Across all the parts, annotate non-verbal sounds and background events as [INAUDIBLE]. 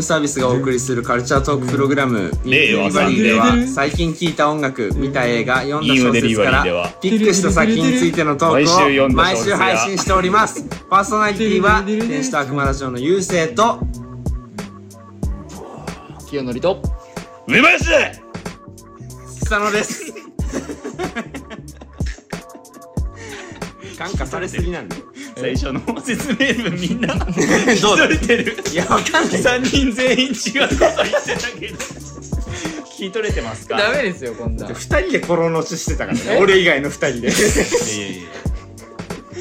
ムサービスがお送りするカルチャートークプログラム「ミ令和ーバリー」では最近聴いた音楽見た映画読んだ小説からピックした作品についてのトークを毎週配信しております。パーソナリティは [LAUGHS] 天使と悪魔ラジオの優勢と清則と梅林草野です。[LAUGHS] 感化されすぎなんだよ最初の説明文みんな。[LAUGHS] どうだ？聞い取れてる。いやわかんない。3人全員違うこと言ってたけど。聞き取れてますか？ダメですよこんな。二人でコロのちしてたからね。え？俺以外の二人で。いやいやいや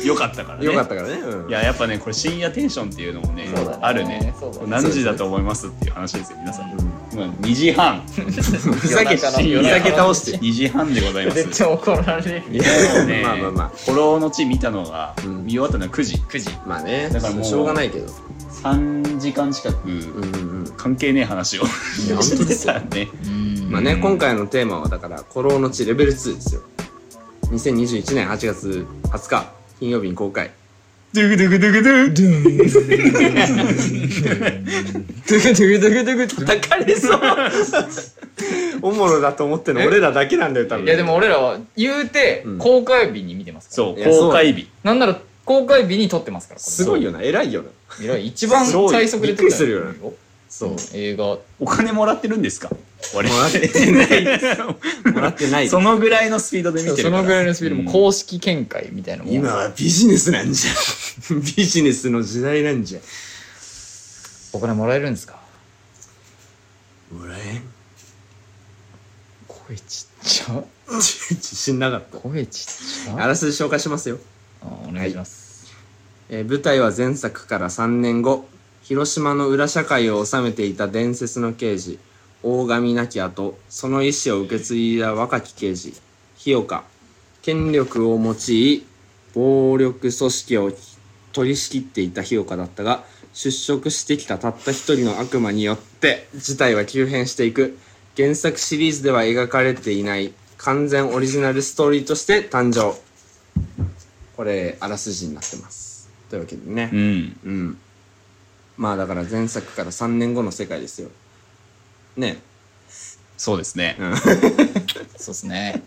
よかったからね。よかったからね、うん。いややっぱねこれ深夜テンションっていうのもねね。あるね。ね。何時だと思いますっていう話ですよ皆さん、今2時半。[LAUGHS] ふざけ夜中のふざけ倒して。2時半でございます。絶対怒られるいやねまあまあまあ「古老の地」見たのが、ん見終わったのは9時。9時。まあねだからもうしょうがないけど。3時間近くうんうんうん。関係ねえ話をしてたね。うんまあね今回のテーマはだから「古老の地レベル2」ですよ。2021年8月20日金曜日に公開。ドゥグドゥグドゥグドゥドゥグドゥグドゥグドゥグ叩かれそう。おもろだと思ってるの俺らだけなんだよ多分。いやでも俺らは言うてうん。公開日に見てますから。そう公開日。なんなら公開日に撮ってますからすごいよな。偉いよな。偉い。一番最速で撮ったびっくりするよねそう映画。お金もらってるんですか？もらってない。[LAUGHS] もらってない。そのぐらいのスピードで見てるから。そのぐらいのスピード。もうん。公式見解みたいなのも今はビジネスなんじゃ。[LAUGHS] ビジネスの時代なんじゃ。お金もらえるんですか？もらえん？声ちっちゃ。自信なかった。声ちっちゃ？あらすじ紹介しますよ。あお願いします。えー舞台は前作から3年後広島の裏社会を治めていた伝説の刑事大神亡き後その意志を受け継いだ若き刑事日岡。権力を用い暴力組織を取り仕切っていた日岡だったが出職してきたたった一人の悪魔によって事態は急変していく。原作シリーズでは描かれていない完全オリジナルストーリーとして誕生。これあらすじになってます。というわけでね。うん。うんまあだから前作から3年後の世界ですよ。ね。そうですね。[LAUGHS] そうですね。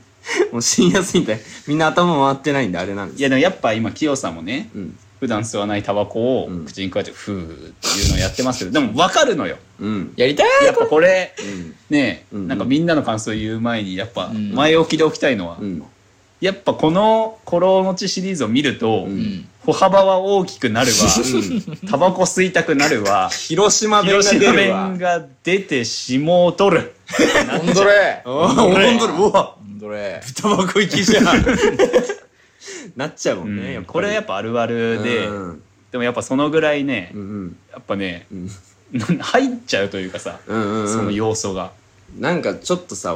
もう深夜すぎてみんな頭回ってないんであれなんです。いやでもやっぱ今清さんもねうん。普段吸わないタバコをうん。口に加えてフーっていうのをやってますけどでも分かるのよ。うん。やりたいやっぱこれ。うん。ねうん。なんかみんなの感想を言う前にやっぱうん。前置きでおきたいのはうん。やっぱこの「コロのち」シリーズを見るとうんうん歩幅は大きくなるわ。タバコ吸いたくなるわ。広島弁が出るわ弁が出て霜を取る。ほんどれ。おーほんとにうわ。ほんどれ。タバコ行きじゃん。[LAUGHS] なっちゃうもんね、うん。やっぱこれはやっぱあるあるで。うん。でもやっぱそのぐらいねやっぱねうん。[LAUGHS] 入っちゃうというかさうんうんうん。その要素が。なんかちょっとさ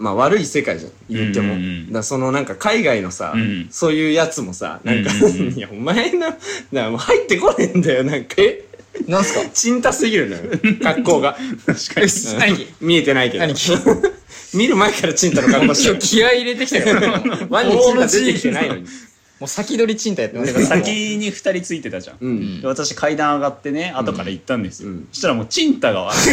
まあ悪い世界じゃん。言っても、うんうんうん。だからそのなんか海外のさ、うん。そういうやつもさなんか、うんうんうん。[LAUGHS] いやお前のなもう入ってこねえんだよなんか。え？なんすか？チンタすぎるのよ。格好が。確かに。何見えてないけど。何？[LAUGHS] 見る前からチンタの格好して今る日気合い入れてきたよ [LAUGHS] ワンにチンタ出てきてないのにもう先取りチンタやってます。なんか先に2人ついてたじゃん、うん。で私階段上がってね後から行ったんですよ、うん。そしたらもうチンタがチ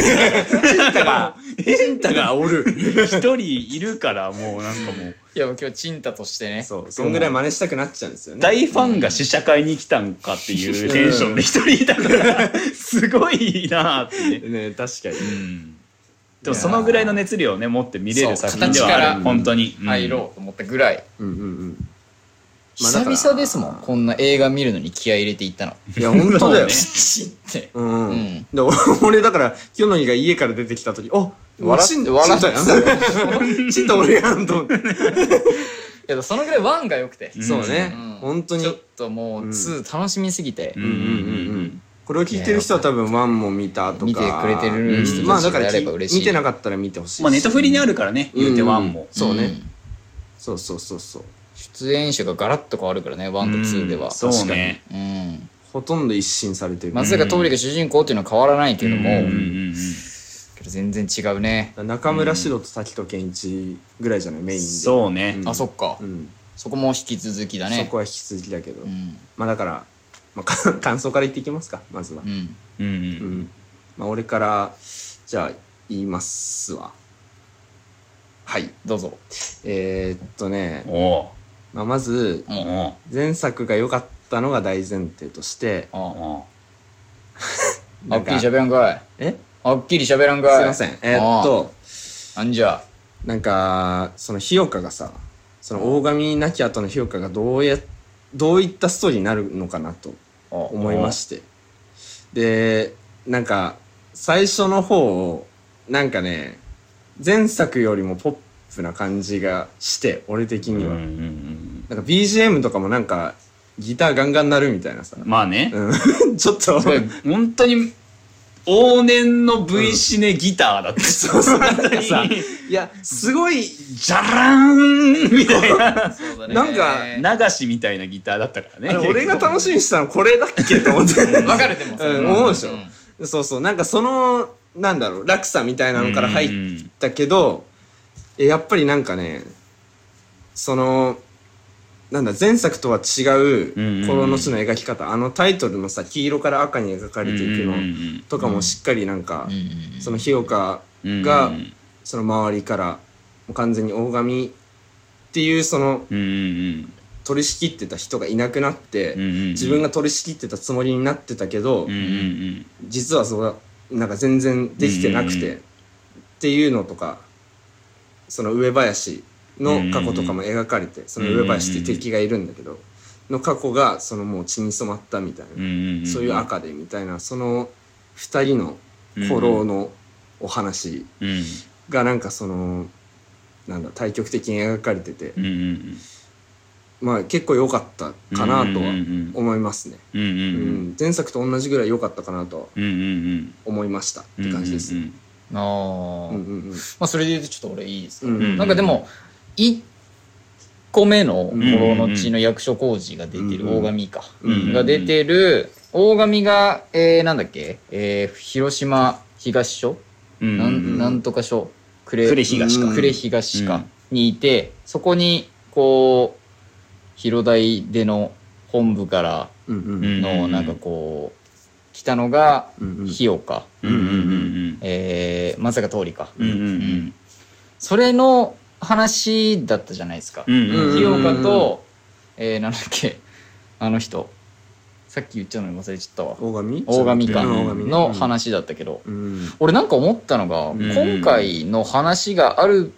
ンタがチンタがおる。一人いるからもうなんかもう。いやもう今日チンタとしてね。そうそんぐらい真似したくなっちゃうんですよね。大ファンが試写会に来たんかっていうテンションで一人いたからすごいなって。ね、ね確かに。うん、でもそのぐらいの熱量をね持って見れる作品ではあ形からる本当に、うん。入ろうと思ったぐらい。うんうんうん久々ですもんこんな映画見るのに気合い入れていったの。いや本当だよ。[LAUGHS] そうねチってうん、うん。で俺俺だから清則が家から出てきた時あ笑っチン笑っチンタやんチンタ俺やんと思って。いやそのぐらいワンが良くて。うん。そうね、うん。本当に。ちょっともう2楽しみすぎて。うんうんうんうん。うんこれを聞いてる人は多分ワンも見たとか。見てくれてる人まあだかられば嬉しい。見てなかったら見てほしいし。まあネットフリにあるからね言うてワンも、そうね、ん。そうそうそうそう出演者がガラッと変わるからね1と2では。うんそうね。うん。ほとんど一新されてる、松坂桃李が主人公っていうのは変わらないけども、うんうんうんけど全然違うね、中村獅童と滝戸健一ぐらいじゃない？メインで。そうね、うん。あそっか、うん、そこも引き続きだね。そこは引き続きだけど、うん。まあだから、まあ、か [LAUGHS] 感想から言っていきますかまずは。う、ん。うん。まあ俺からじゃあ言いますわ。はいどうぞ。えー、っとね、おうまあ、まず前作が良かったのが大前提として [LAUGHS] はっきり喋らんかい。え？はっきり喋らんかい。すいません。えーっとあん。じゃ？なんかその日岡がさその大神亡き後の日岡がどうやどういったストーリーになるのかなと思いまして。でなんか最初の方をなんかね前作よりもポップな感じがして俺的には、うんうんうんなんか BGM とかもなんかギターガンガン鳴るみたいなさ、まあね。うん、[LAUGHS] ちょっと。本当に往年の V シネギターだってそうそうなんかさいやすごいじゃらーんみたいな。そうだなんか流しみたいなギターだったからね。俺が楽しみにしたのこれだっけと思って。わかるでも。うん思うでしょ。ん。そうそう。なんかそのなんだろう落差みたいなのから入ったけどえやっぱりなんかねそのなんだ前作とは違ううんうん「心の地」の描き方。あのタイトルのさ黄色から赤に描かれていくのとかもしっかりなんかうんうんその日岡がその周りから完全に大神っていうその取り仕切ってた人がいなくなって自分が取り仕切ってたつもりになってたけど実はそうなんか全然できてなくてっていうのとかその上林の過去とかも描かれてその上林って敵がいるんだけどの過去がそのもう血に染まったみたいなそういう赤でみたいなその二人の古老のお話がなんかそのなんだ対極的に描かれててまあ結構良かったかなとは思いますね。うん前作と同じぐらい良かったかなとは思いましたって感じです。うんああうんうんまあそれで言うとちょっと俺いいですかうんうん。なんかでも1個目の「心の血」の役所工事が出てるうん大神かうん。が出てる大神がえーなんだっけ？えー広島東署？なんなんとか署？呉呉東か。呉東か。うん。にいてそこにこう広大での本部からのなんかこう来たのが日岡。えー松坂桃李か。うん。それの話だったじゃないですか。うん日岡と、えー、なんだっけ、あの人。さっき言っちゃうのに忘れちゃったわ。大神？大神か。の話だったけど、うん俺なんか思ったのが、ん今回の話がある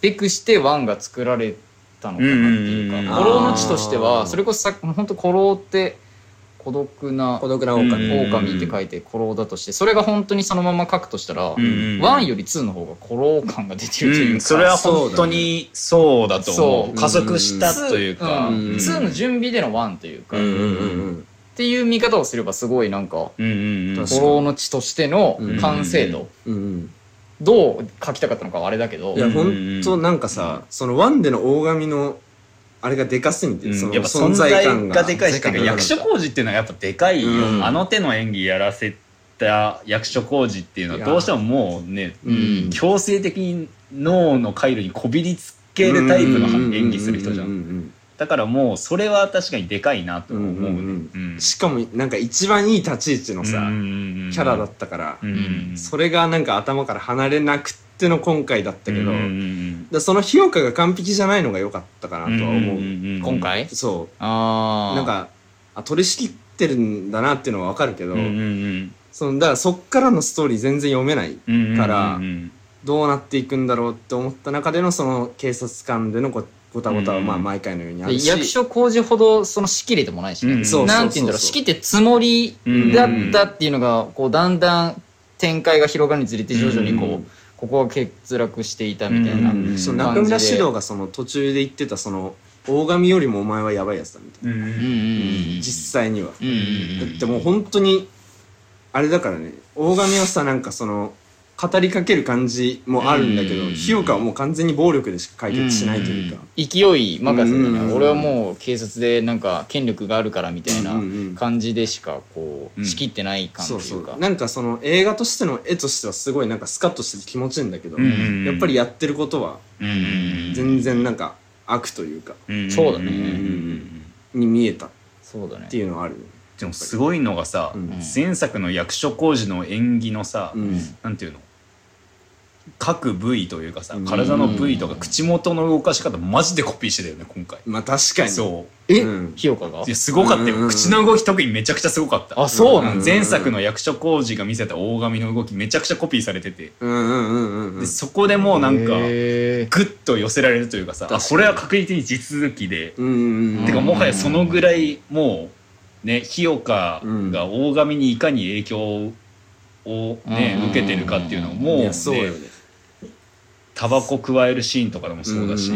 べくしてワンが作られたのかなっていうか、うん孤狼の血としては、それこそさ本当孤狼って孤独な孤独な狼。うん狼って書いて孤狼だとして、それが本当にそのまま書くとしたら、ん。ワンよりツーの方が孤狼感が出てるというか、うん。それは本当にそうだと思そう。う加速したというか。うん。うん。2の準備での1というか、っうんうんうん。ていう見方をすればすごいなんかうんうんうん。確か孤狼の血としての完成度、うんうんどう書きたかったのかはあれだけど。いやうん。ほんとなんかさそのワンでの大神のあれがでかすぎてそのやっぱ存存在在感ががでかいし、てか役所工事っていうのはやっぱでかいよ、うん。あの手の演技やらせた役所工事っていうのはどうしてももうね、うん強制的に脳の回路にこびりつけるタイプの演技する人じゃうんうんんだからもうそれは確かにでかいなと思うね、うんうんうんしかもなんか一番いい立ち位置のさキキャラだったからうんそれがなんか頭から離れなくっての今回だったけどうんうんでその評価が完璧じゃないのが良かったかなとは思う。今回？そああうなんかあ取り仕切ってるんだなっていうのは分かるけどうんうんそのだからそっからのストーリー全然読めないうんうんからうん。どうなっていくんだろうって思った中でのその警察官でのごごたごたはまあ毎回のようにあるし、役所工事ほどその仕切れてもないしね、うんそうそうそうそう。なんて言うんだろう。仕切ってつもりだったっていうのがこうだんだん展開が広がるにつれて徐々にこう、うんここは欠落していたみたいなその中村獅童がその途中で言ってたその大神よりもお前はやばいやつだみたいな、実際には、だってもう本当にあれだからね大神はさなんかその語りかける感じもあるんだけど、うん。日岡はもう完全に暴力でしか解決しないというか、勢い任せでね、うん。俺はもう警察でなんか権力があるからみたいなうんうんうん。感じでしかこううん仕切ってない感とそいううか、そうなんかその映画としての絵としてはすごいなんかスカッとしてて気持ちいいんだけど、うんうんうん。やっぱりやってることはうんうん全然なんか悪というかうんそうだねん。に見えた。っそうだね。ていうのはある、でもすごいのがさ、うん。前作の役所広司の演技のさ、うん。なんていうの？各部位というかさうん。体の部位とか口元の動かし方マジでコピーしてたよね今回。まあ確かに。そえ、うん。ひよかが？ういやすごかったよ、口の動き特にめちゃくちゃすごかった。あそうなんだ、うん。前作の役所広司が見せた大神の動きめちゃくちゃコピーされてて、うんうんうんうんうん。でそこでもうなんかへグッと寄せられるというかさこれは確実に地続きで、うんうんうん。てかもはやそのぐらいもうね日岡が大神にいかに影響をね、うん。受けてるかっていうのをもういねやそうよねタバコ加えるシーンとかでもそうだし、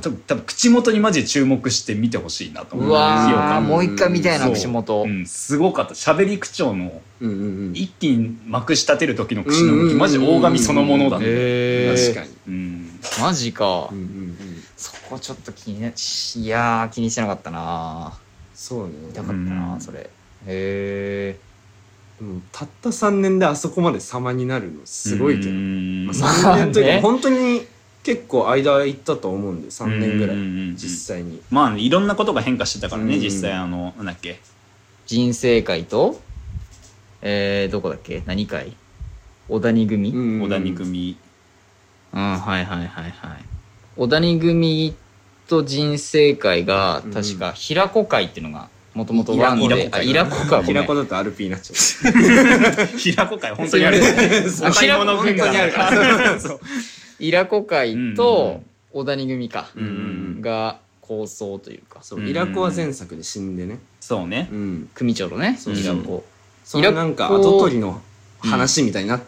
多分多分口元にマジで注目して見てほしいなと思う。うんうわもう一回見たいな口元、う。ん、すごかった。喋り口調のうんうんうん。一気にまくし立てる時の口の動うんきマジ大神そのものだね、へー。確かに。うん、マジか、うんうんうん。そこちょっと気にないやー気にしてなかったなそうね。かったな、うん。それ。へえうんたった3年であそこまで様になるのすごいけど、うん。まあ、3年というまあね。か本当に結構間いったと思うんで3年ぐらい。うんうんうん実際に。まあいろんなことが変化してたからね、うん。実際あのなんだっけ。人生会とえー、どこだっけ？何会？小谷組、うん、小谷組。はいはいはいはい。小谷組と人生会が確か平子会っていうのがもともとワンイラであイラコかごめん。平子だとアルピーになっちゃう。平子会本当にある。あお買い物軍団平子本当にある。そう。イラコ会と小谷組か、が構想というか。そうイラコは前作で死んでね。そうね。うん。組長のねそうイラコ。そのなんか後取りの話みたいになっ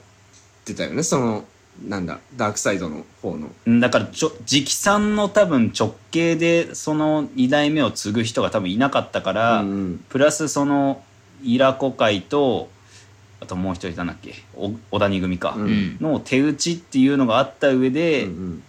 てたよね、そのなんだダークサイドの方の。だからちょ直参の多分直系でその2代目を継ぐ人が多分いなかったから、うんうん。プラスそのイラコ会とあともう一人いたんだっけ？お小谷組か、うん。うんの手打ちっていうのがあった上で、うんうん。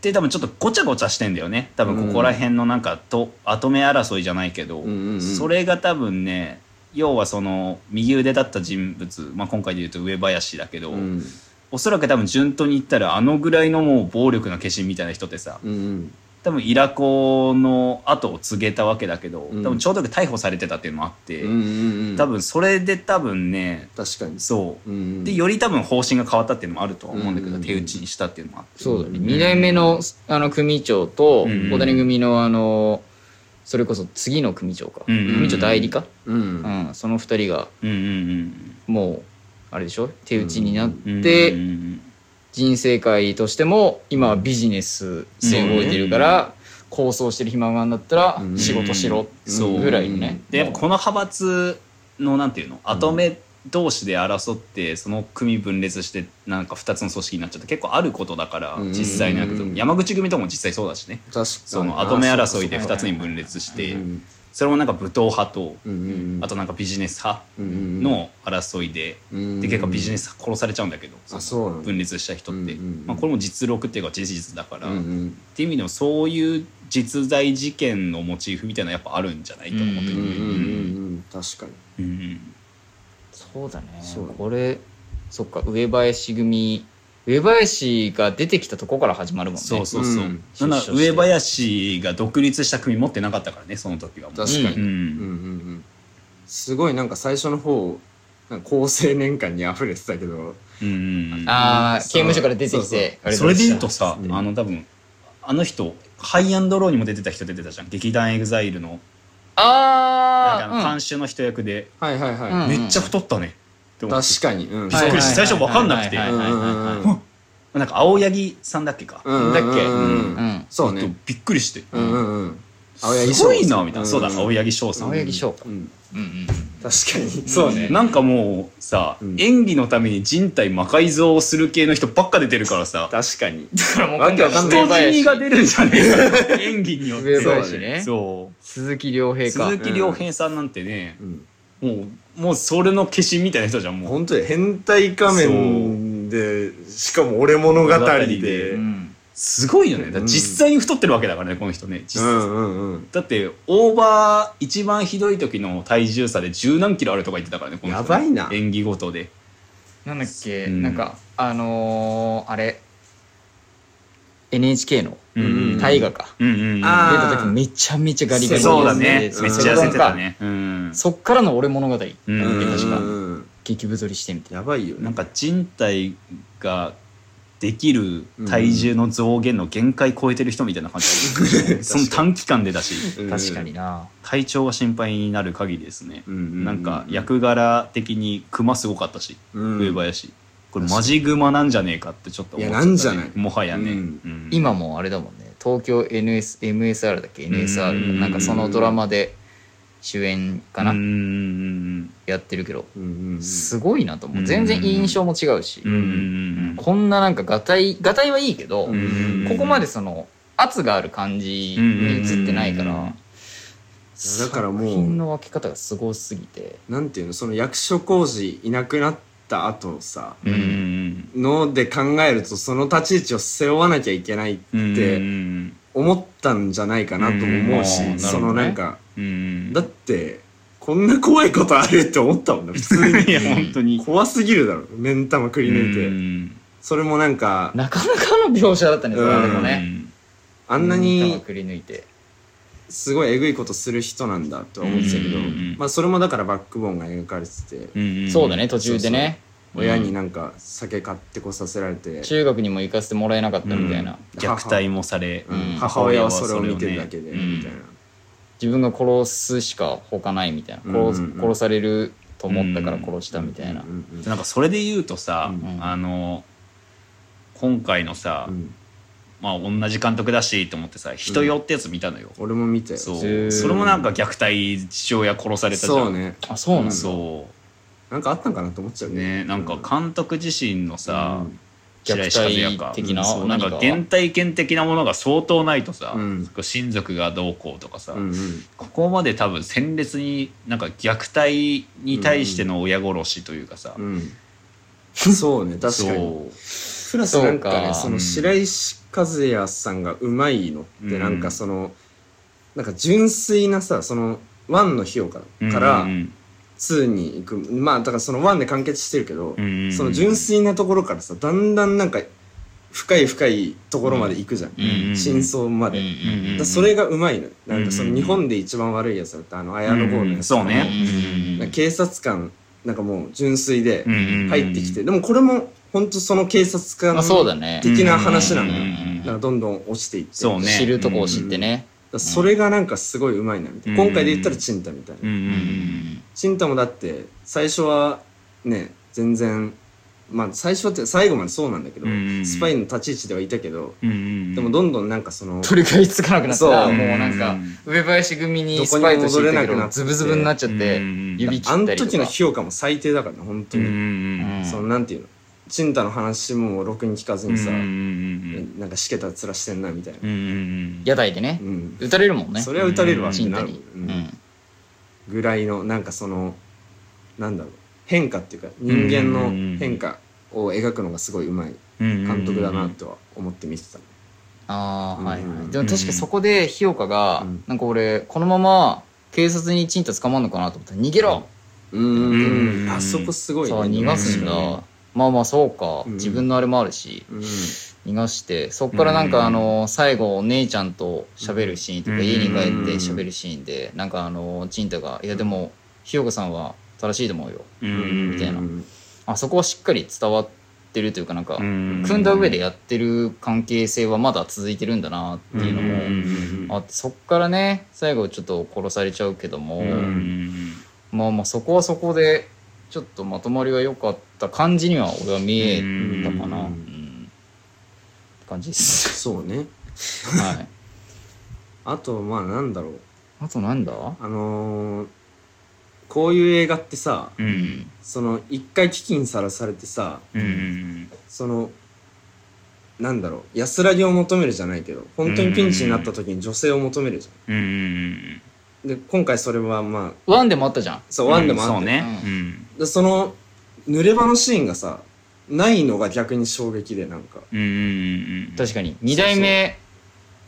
で多分ちょっとごちゃごちゃしてんだよね。多分ここら辺のなんかと後目争いじゃないけど、うんうんうん。それが多分ね要はその右腕だった人物、まあ、今回で言うと上林だけど、うん。おそらく多分順当に言ったらあのぐらいのもう暴力の化身みたいな人ってさうんうん。多分イラコの後を告げたわけだけど、うん。多分ちょうど逮捕されてたっていうのもあって、うんうんうん。多分それで多分ね確かに。そう。うんうん。でより多分方針が変わったっていうのもあるとは思うんだけど、うん手打ちにしたっていうのもあって。そうだね。2代目のあの組長とうん。小谷組のあのそれこそ次の組長か。うんうん組長代理か？うん。うん。その2人がうんうんもうあれでしょ？手打ちになっうんうんてうんうん。人生界としても今はビジネスで動いてるから構想してる暇があるんだったらうん。仕事しろそう。ぐらいのね。でやっぱこの派閥のなんていうの？後目同士で争ってその組分裂してなんか2つの組織になっちゃって結構あることだからうん実際に山口組とかも実際そうだしね。その後目争いで2つに分裂してうんそれもなんか武闘派とあとなんかビジネス派の争いでうんで結構ビジネス殺されちゃうんだけど分裂した人って。まあこれも実録っていうか事実だからっていう意味でもそういう実在事件のモチーフみたいなのやっぱあるんじゃないと思ってる。確かに。うんそうだね。そう。これそっか上林組上林が出てきたとこから始まるもんね。そうそうそう、うん。上林が独立した組持ってなかったからねその時はもう。確かに。うん。うんうんうん。すごいなんか最初の方なんか好青年感に溢れてたけど。うんうんうん。ああ刑務所から出てきそうてあれそれで言うとさ、うん。あの多分あの人ハイアンドローにも出てた人出てたじゃん。劇団 EXILE のあのあ看守の人役で、はいはいはい、うん。めっちゃ太ったね。って思って確かに、うん、びっくりして最初分かんなくて。なんか青柳さんだっけか、うんだっけ。そうね。びっくりして、すごいなんみたいな、そうだ青柳翔さん。青柳翔かうん。うん。うん確かに。そうねなんかもうさ、うん。演技のために人体魔改造をする系の人ばっか出てるからさ。確かに。だからもうわけわかん人ない死にが出るんじゃねえか。[LAUGHS] 演技によって。そう鈴木亮平か。鈴木亮平さんなんてね、うん。もうもうそれの化身みたいな人じゃんもう。本当に変態仮面でしかも俺物語物語でで。うんすごいよね。実際に太ってるわけだからねこの人ね。実うんうんうん。だってオーバー一番ひどい時の体重差で十何キロあるとか言ってたからねこの人ね。やばいな。演技ごとで。なんだっけ？うん。なんかあのーあれ。NHK のうん大河か。うんうん出あー。た時めちゃめちゃガリガリそうだね。めっちゃ痩せてたね。うん。そっからの俺物語。うんうん確か。うん激太りしてみて。やばいよね。なんか人体ができる体重の増減の限界超えてる人みたいな感じ、[LAUGHS] その短期間でだし。うん。確かにな。体調が心配になる限りですね、うんうんうんなんか役柄的にクマすごかったし、うん。上林これマジグマなんじゃねえかってちょっと思っちゃった、ね、いやなんじゃない？もはやね、うん。うん。今もあれだもんね。東京 NS MSR だっけ？NSR うん。なんかそのドラマで主演かな。やってるけど。すごいなと思う。うん全然印象も違うし。こんななんかがたいがたいはいいけどここまでその圧がある感じに映ってないからだからもう作品の分け方がすごすぎて。なんていうのその役所広司いなくなった後さので考えるとその立ち位置を背負わなきゃいけないってうん思ったんじゃないかなとも思うし、うんそのなんか、うん。だってこんな怖いことあるって思ったもんね [LAUGHS] 普通に。いや本当に。怖すぎるだろ目ん玉くり抜いて、うん。それもなんかなかなかの描写だったねそれうんでもね。あんな頭にくり抜いて。すごいえぐいことする人なんだとは思ってたけど、うん。まあそれもだからバックボーンが描かれてて、うん。そうだね途中でね。親になんか酒買ってこさせられて、中学にも行かせてもらえなかったみたいな。虐待もされ、うん。うん母親はそれを見てるだけで、うん。みたいな、自分が殺すしか他ないみたいな。殺殺されると思ったから殺したみたいな。うんうんなんかそれで言うとさ、うん。あの今回のさ、うん。まあ同じ監督だしと思ってさ「人よ」ってやつ見たのよ、俺も見たよ。そう。それもなんか虐待父親殺されたじゃん。そうね。あそうなんだ。そなんかあったんかなと思っちゃううねなんか監督自身のさ、うん白石和也か。虐待的なそう。なんか何か。原体験的なものが相当ないとさ、うん。親族がどうこうとかさ、うんうん。ここまで多分鮮烈になんか虐待に対しての親殺しというかさ、うん。そうね確かに。プラスなんかそうか。ねその白石和也さんがうまいのってうん。なんかそのなんか純粋なさその1の費用からからうん2に行く。まあだからその1で完結してるけどうんうんその純粋なところからさだんだんなんか深い深いところまで行くじゃん。うん真相まで。うんだうんうんからそれがうまいのよ。なんかそうんの日本で一番悪いやつだったあの綾野剛のやつそうね。警察官なんかもう純粋でうんうん入ってきてでもこれも本当その警察官まあそうだね。的な話なのよ。うんうんうん。なんかどんどん落ちていって。そうね。知るとこを知ってねそれがなんかすごいうまいなみたいな。うん。今回で言ったらチンタみたいな。うんチンタもだって最初はね全然まあ最初はって最後までそうなんだけどうんスパイの立ち位置ではいたけどでもどんどんなんかその取り返しつかなくなったらそう。もうなんか上林組にスパイとしていたけどズブズブになっちゃってうん指切あのったりとか。時の評価も最低だからね本当うんうにんうん。そのなんていうの？チンタの話もろくに聞かずにさうんうんうんなんかしけた面してんなみたいな。うんうんうん屋台でね。うん。撃たれるもんね。それは打たれるわってな。るチンタに。うん。ぐらいのなんかそのなんだろう。変化っていうか人間の変化を描くのがすごいうまい監督だなとは思って見てた。ああはいはうんいでも確かそこで日岡がうん。なんか俺このまま警察にチンタ捕まんのかなと思ったら逃げろうん。うん。あそこすごいね。逃がすんうだまあまあそうか。うん。自分のあれもあるしうん。逃がして。そっからなんかあの最後お姉ちゃんと喋るシーンとかうん。家に帰って喋るシーンでなんかあのチンタが「いやでも日岡さんは正しいと思うよ。うん。みたいな。うん。あそこはしっかり伝わってるというかなんかうん。組んだ上でやってる関係性はまだ続いてるんだなっていうのうん。もあってそっからね最後ちょっと殺されちゃうけども、うん。まあまあそこはそこでちょっとまとまりが良かった感じには俺は見えたかな、感じです。そうね。はい。あとまあなんだろう。あとなんだ？あのーこういう映画ってさうん。その一回危機にさらされてさうんそのなんだろう安らぎを求めるじゃないけど本当にピンチになった時に女性を求めるじうんゃんで今回それはまあワンでもあったじゃん。そうワンでもあってそうね。ううんでその濡れ場のシーンがさないのが逆に衝撃でなんか。うんうんうん確かに。2代目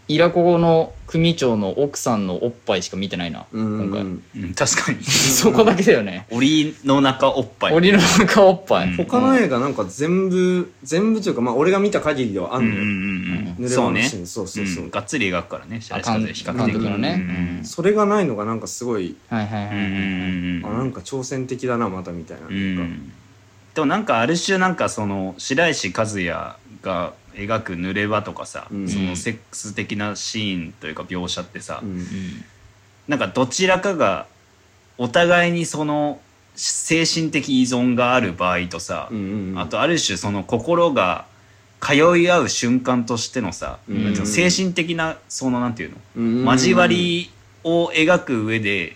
イラコの組長の奥さんのおっぱいしか見てないな、うん。今回。うん確かに。[LAUGHS] そこだけだよね。檻の中おっぱい。檻の中おっぱい、うん他の映画なんか全部全部というかまあ俺が見た限りではあんんうんうん。濡れそうね。場のシーン。そうそうそう。うん。がっつり描くからね白石和也比較的監督のね。うんうんそれがないのがなんかすごい、はいはいはいはい、うんうんうんあなんか挑戦的だなまたみたいな,、うなんか。ん。でもなんかある種なんかその白石和也が描く濡れ場とかさ、うん。そのセックス的なシーンというか描写ってさ、うん。なんかどちらかがお互いにその精神的依存がある場合とさ、あとある種その心が通い合う瞬間としてのさ、うん精神的なそのなんていうの、うんうん交わりを描く上で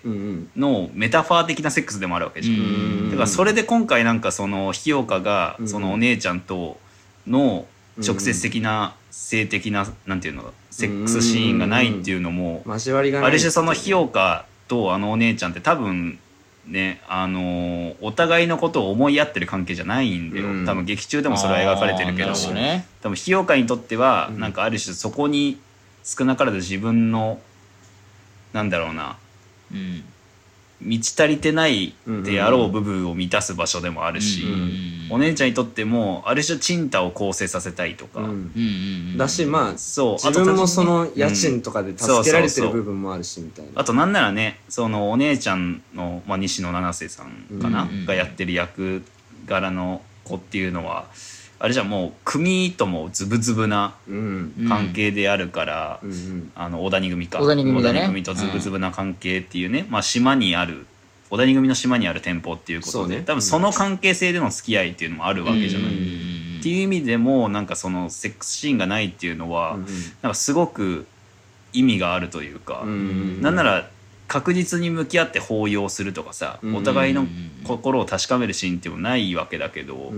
のメタファー的なセックスでもあるわけじゃん。うんだからそれで今回なんかその日岡がうん。そのお姉ちゃんとの直接的な性的ななんていうのセックスシーンがないっていうのも交わりがある種その日岡とあのお姉ちゃんって多分ねあのーお互いのことを思い合ってる関係じゃないんだよ。うん。多分劇中でもそれは描かれてるけど。あーなほどね。多分日岡にとってはうん。なんかある種そこに少なからず自分のなんだろうなうん満ち足りてないであろう部分を満たす場所でもあるし、うんお姉ちゃんにとってもある種チンタを構成させたいとか、うん。うんうんうん。だしまあそう自分もその家うん賃とかで助けられてる部分もあるしみたいな。あとなんならねそのお姉ちゃんの、まあ、西野七瀬さんかな、うんうんうん。がやってる役柄の子っていうのはあれじゃもう組ともズブズブな関係であるから、うんうん。あの小谷組か。小谷組だね組とズブズブな関係っていうね、まあ、島にある小谷組の島にある店舗っていうことで、ね。多分その関係性での付き合いっていうのもあるわけじゃない。っていう意味でもなんかそのセックスシーンがないっていうのは、うん。なんかすごく意味があるというか、うん。なんなら確実に向き合って抱擁するとかさ、うんお互いの心を確かめるシーンっていうのもないわけだけど、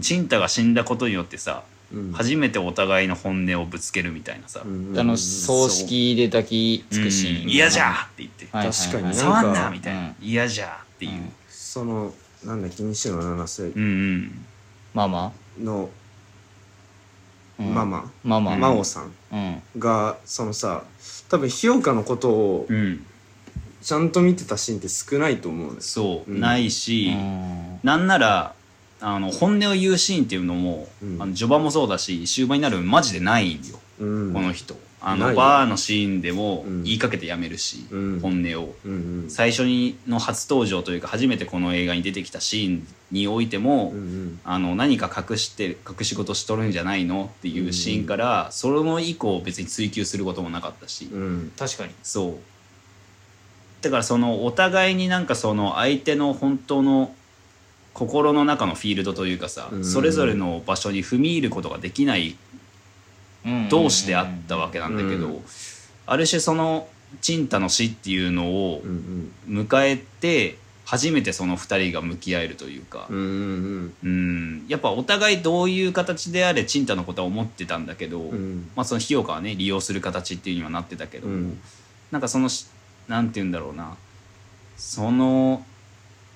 チンタが死んだことによってさうん。初めてお互いの本音をぶつけるみたいなさ「うんあの葬式で抱きつくシーン、う。ん嫌じゃー!」って言って。確かにね。触んなみたいな。うん「嫌じゃー!」っていう、そのなんだっけ西野七瀬。ママ、のうん。ママ。ママ。真央さんがそのさ多分日岡のことをうんちゃんと見てたシーンって少ないと思うそう、うん。ないし、うん。なんならあの本音を言うシーンっていうのも、うん。あの序盤もそうだし終盤になるマジでないんよ、うん。この人。あのないバーのシーンでもうん。言いかけてやめるし、うん。本音を。うんうん。最初にの初登場というか初めてこの映画に出てきたシーンにおいても、うんうん。あの何か隠して隠し事しとるんじゃないのっていうシーンから、その以降別に追求することもなかったし、うん。確かに。そうだからそのお互いになんかその相手の本当の心の中のフィールドというかさ、うん。それぞれの場所に踏み入ることができない同士であったわけなんだけど、うんある種そのチンタの死っていうのを迎えて初めてその2人が向き合えるというか。う、んうんうん。やっぱお互いどういう形であれチンタのことは思ってたんだけど、うん。まあその日岡はね利用する形っていうにはなってたけど、うん。なんかそのしなんて言うんだろうな。その、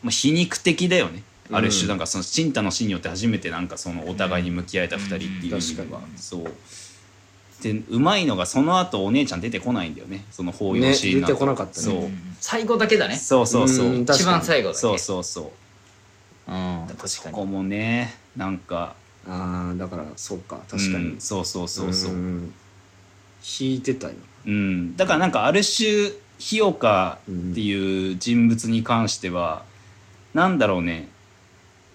まあ、皮肉的だよね。ある種うんなんかそのチンタの死によって初めてなんかそのお互いに向き合えた2人っていう意味では、うん。そう。でうまいのがその後お姉ちゃん出てこないんだよね。その抱擁シーンの後ね出てこなかったね。そう。うん最後だけだね。そうそうそう。一番最後だけ。そうそうそう。うん。だからそ確かにこもねなんか。ああだからそうか。確かに。うん。そうそうそうそう、ん。引いてたよ。うん、だからなんかある種日岡っていう人物に関しては、なんだろうね。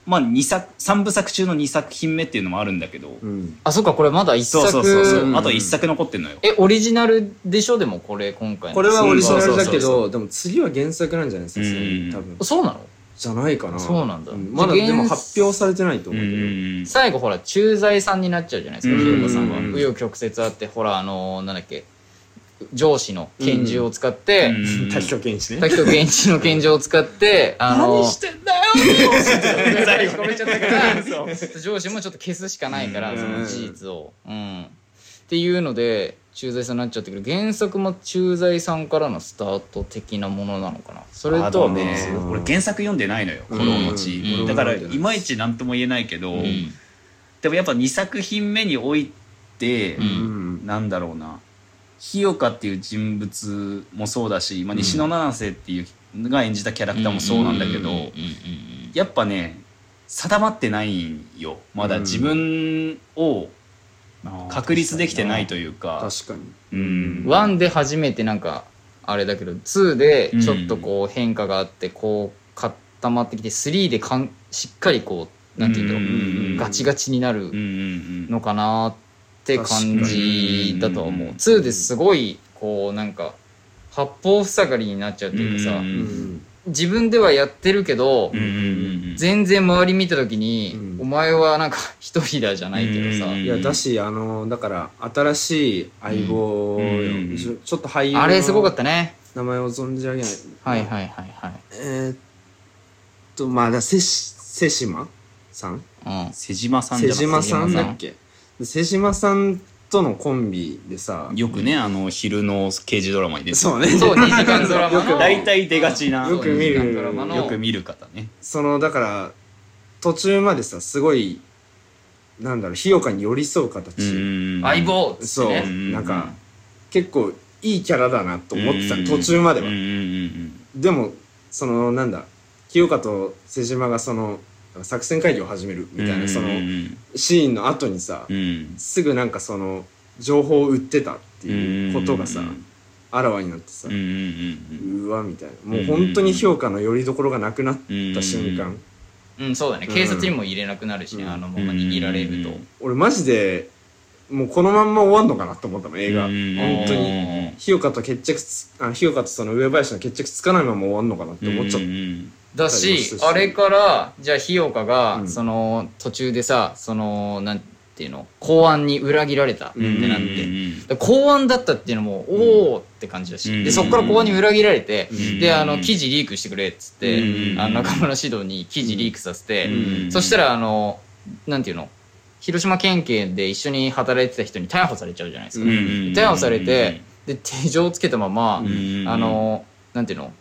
まあ二作3部作中の2作品目っていうのもあるんだけど、うん。あそっかこれまだ一そう作そうそうそう、うん。あと1作残ってんのよ。えオリジナルでしょ？でもこれ今回の。これはオリジナルだけどでも次は原作なんじゃないですかうん。に多分。そうなの？じゃないかな。そうなんだ。まだじゃあでも発表されてないとうん思うけど。うん。最後ほら駐在さんになっちゃうじゃないですかうん。日岡さんは。うん紆余曲折あってほらあのーなんだっけ上司の拳銃を使って、うん滝藤健一ね。滝藤源一の拳銃を使って [LAUGHS] あのー何してんだよ聞こえちゃったから上司もちょっと消すしかないからうん。その事実を、うん、っていうので駐在さんになっちゃったけど原作も駐在さんからのスタート的なものなのかな。それあとはとね別うん俺原作読んでないのよ「古老の地。うん」だからうんいまいち何とも言えないけど、うん。でもやっぱ2作品目において、なんだろうな日岡っていう人物もそうだし、まあ、西野七瀬っていうが演じたキャラクターもそうなんだけど、やっぱね定まってないんよ。まだ自分を確立できてないというか、確かに。うん。1で初めてなんかあれだけど2でちょっとこう変化があってこう固まってきて3でかんしっかりこうなんていうんだろう、ガチガチになるうんうんうんのかなって感じだとは思う。2ですごいこうなんか八方塞がりになっちゃうっていうかさ、自分ではやってるけど、全然周り見た時に、うん。お前はなんか [LAUGHS] 一人だじゃないけどさ、うんいやだしあのだから新しい相棒ちょっと俳優のあれすごかったね。名前を存じ上げない。はいはいはいはい。えーっとまあだせし瀬島さん？うん。瀬島さんじゃ瀬なくて島さんだっけ？で瀬島さんとのコンビでさよくねあの昼の刑事ドラマに出てそうね。そう2時間ドラマの。大体出がちなよく見る。そう2時間ドラマの。よく見る方ね。そのだから途中までさすごいなんだろう日岡に寄り添う形、相棒っつそう、ってねんなんか結構いいキャラだなと思ってたうん途中までは、でもそのなんだ日岡と瀬島がその作戦会議を始めるみたいな、そのうんシーンの後にさ、うん。すぐなんかその情報を売ってたっていうことがさ、うんあらわになってさ、うわみたいな。もう本当に評価のよりどころがなくなっうんた瞬間、うん。そうだね。警察にも入れなくなるしね、うん。あのまま握られると、うん。俺マジでもうこのまんま終わんのかなと思ったの映画、うん本当うんに日岡と決着つあ日岡とその上林の決着つかないまま終わんのかなって思っちゃった、うんだしあれからじゃあ日岡が、うん。その途中でさそのなんていうの公安に裏切られたってなって、公安だったっていうのもおおって感じだし、うん。でそこから公安に裏切られて、うん。であの記事リークしてくれっつって、うんあの中村獅童に記事リークさせて、うんそしたらあのなんていうの広島県警で一緒に働いてた人に逮捕されちゃうじゃないですか、うん逮捕されてで手錠をつけたまま、うん。あのなんていうの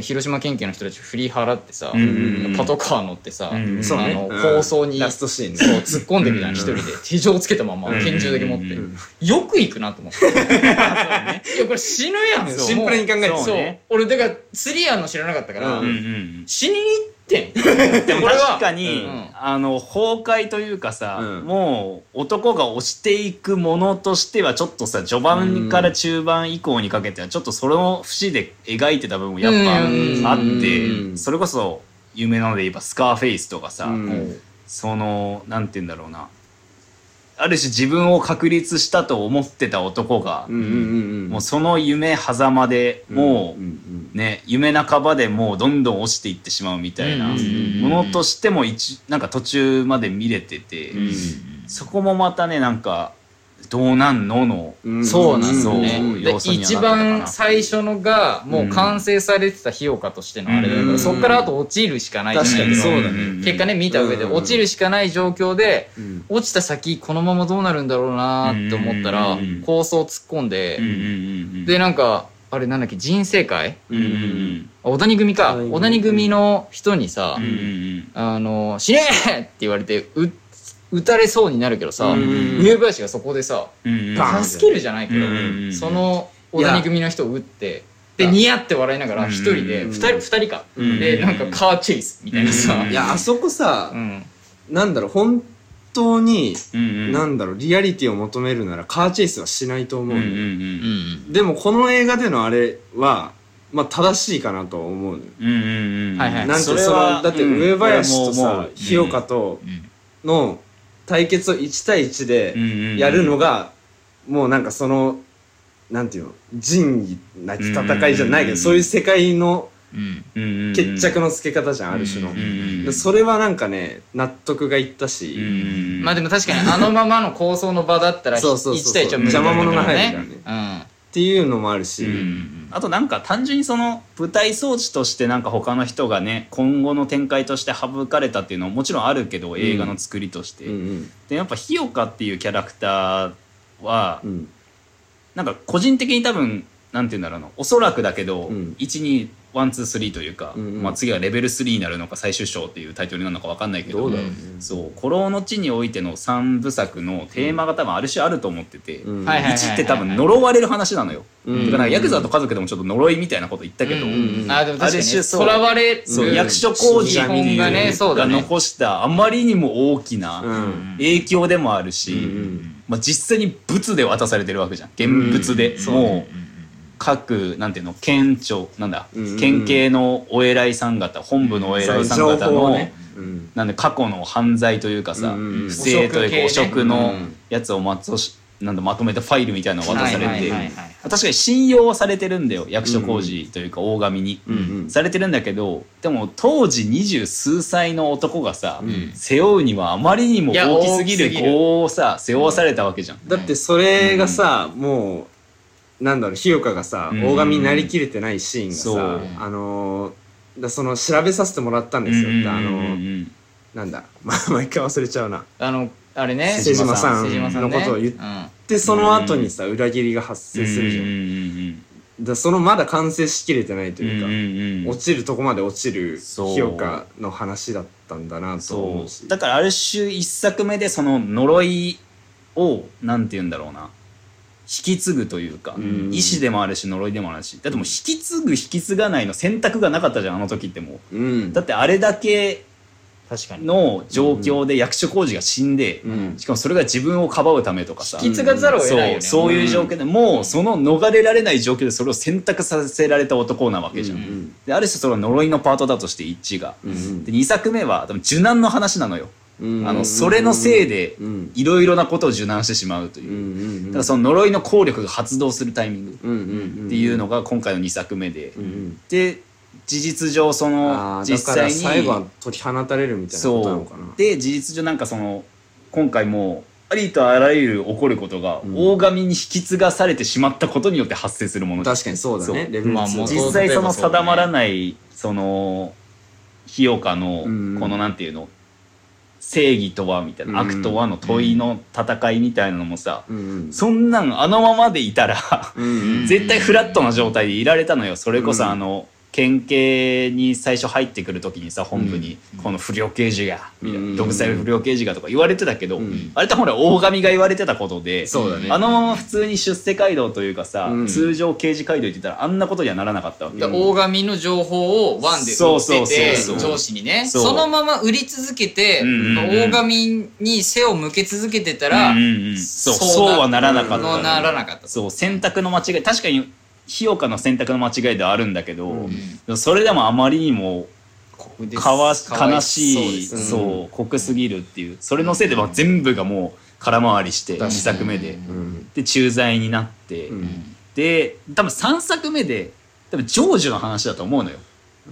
広島県警の人たち振り払ってさ、うんパトカー乗ってさ、うんそうねあのうん。構想にラストシーンね。そう突っ込んでくじゃん一人で。手錠をつけたままうん拳銃だけ持って、うんよく行くなと思って。[LAUGHS] いやこれ死ぬやん。シンプルに考えてそうそう。ね俺だから釣りやんの知らなかったから、うんうんうん。死にに行ってん。[LAUGHS] でも確かに、うん。あの崩壊というかさ、うん。もう男が押していくものとしてはちょっとさ序盤から中盤以降にかけてはちょっとそれを節で描いてた部分もやっうんぱあっうてん。それこそ有名なので言えばスカーフェイスとかさ、うん。そのなんて言うんだろうなある種自分を確立したと思ってた男が、もうその夢狭間でもう、ね夢半ばでもうどんどん落ちていってしまうみたいなものとしても一なんか途中まで見れてて、うん。そこもまたねなんかどうなんのの、うん。そうなんですね。で一番最初のがもう完成されてた日岡としてのあれだから、うん。そっからあと落ちるしかない確かにそうだね。結果ね見た上でうん落ちるしかない状況で、うん。落ちた先このままどうなるんだろうなって思ったら、うん。構想突っ込んで、でなんかあれなんだっけ人生会うん小谷組か。小谷組小谷組の人にさ、うんうんあの死ねーって言われてう撃たれそうになるけどさ、うん。上林がそこでさ助けるじゃないけど、うんその小谷組の人を撃ってでニヤって笑いながら一人でうん二人二人か、うんでなんかカーチェイスみたいなさ、うんいやあそこさうん。なんだろう本当になんだろうリアリティを求めるならカーチェイスはしないと思うでもこの映画でのあれはまあ正しいかなとは思うなんてそそれはのだって上林とさ日岡とうんの対決を1対1でやるのがもうなんかそのなんていうの？仁義なき戦いじゃないけうんどそういう世界の決着のつけ方じゃんある種の。それはなんかね納得がいったうんしうん。まあでも確かにあのままの構想の場だったらそうそうそう1対1は無理だ邪魔者が入るね。からっていうのもあるしうんあとなんか単純にその舞台装置としてなんか他の人がね今後の展開として省かれたっていうのももちろんあるけど映画の作りとして、うんうん。でやっぱ日岡っていうキャラクターはうん。なんか個人的に多分なんて言うんだろうな。おそらくだけど、うん。1213というか、うんうん。まあ、次はレベル3になるのか最終章っていうタイトルになるのか分かんないけどどうだろうね。そう古老の地においての3部作のテーマが多分ある種あると思ってて、うん。はいはいはい1って多分呪われる話なのよ、うん。だからヤクザと家族でもちょっと呪いみたいなこと言ったけど、あでもそう。囚われるそう役所工事がねそうだがね。残したあまりにも大きなうん。影響でもあるし、うんまあ、実際に物で渡されてるわけじゃん。現物で、うんもう各なんていうの県庁なんだ、うん県警のお偉いさん方本部のお偉いさん方の、ねうん。なんで過去の犯罪というかさ、うんうんうん。不正というか汚汚職のうんやつをまとしなんだまとめたファイルみたいなのを渡されて、はいはいはいはい。確かに信用はされてるんだよ役所工事というか大神に、うんうん。されてるんだけどでも当時二十数歳の男がさ、ん。背負うにはあまりにも大きすぎる大きすぎる。業をさ背負わされたわけじゃん。だってそれがさ、もうなんだろう日岡がさ、うん。大神になりきれてないシーンがさあのーだその調べさせてもらったんですよ、あのーなんだ、まあ、毎回忘れちゃうな。あのあれね瀬島さんのことを言っうん。でその後にさ裏切りが発生するじゃん,、だそのまだ完成しきれてないというか、落ちるとこまで落ちる日岡の話だったんだなと思そうし。う。だからある種一作目でその呪いをなんて言うんだろうな引き継ぐというか、ん。意志でもあるし呪いでもあるし。だってもう引き継ぐ引き継がないの選択がなかったじゃんあの時ってもう。うん。だってあれだけの状況で役所工事が死んで、うん。しかもそれが自分をかばうためとかさ。引き継がざるを得ないよね。そうそういう状況でもうその逃れられない状況でそれを選択させられた男なわけじゃん、うん。である種それは呪いのパートだとして一致が、うん。で2作目は多分受難の話なのよ、うんあのそれのせいでうん。いろいろなことを受難してしまうという、うんうんだからその呪いの効力が発動するタイミングっていうのが今回の2作目で、うんうん。で事実上そあの実際に最後は解き放たれるみたいなことなのかな。で事実上なんかその今回もありとあらゆる起こることが大神に引き継がされてしまったことによって発生するもの確かにそうだね。そう。レベル2まあもう実際その定まらないその日岡のうん。このなんていうの正義とはみたいなうん。悪とはの問いの戦いみたいなのもさそんなんあのままでいたら絶対フラットな状態でいられたのよ。それこそうんあの県警に最初入ってくる時にさ本部に「この不良刑事が」みたいうん。な「独裁不良刑事が」とか言われてたけど、うん。あれってほら大神が言われてたことでそうだね。あのまま普通に出世街道というかさ、うん。通常刑事街道行ってたらあんなことにはならなかったわけ、で大神の情報をワンで売ってて上司にね。そのまま売り続けて大神に背を向け続けてたらそうそうはならなかった。そう選択の間違い。確かに日岡の選択の間違いではあるんだけど、うん。それでもあまりにもかわ悲しいそうそう濃すぎるっていう。それのせいでまあ全部がもう空回りして2作目で。うん。で駐在になって、うん。で多分3作目で多分成就の話だと思うのよ。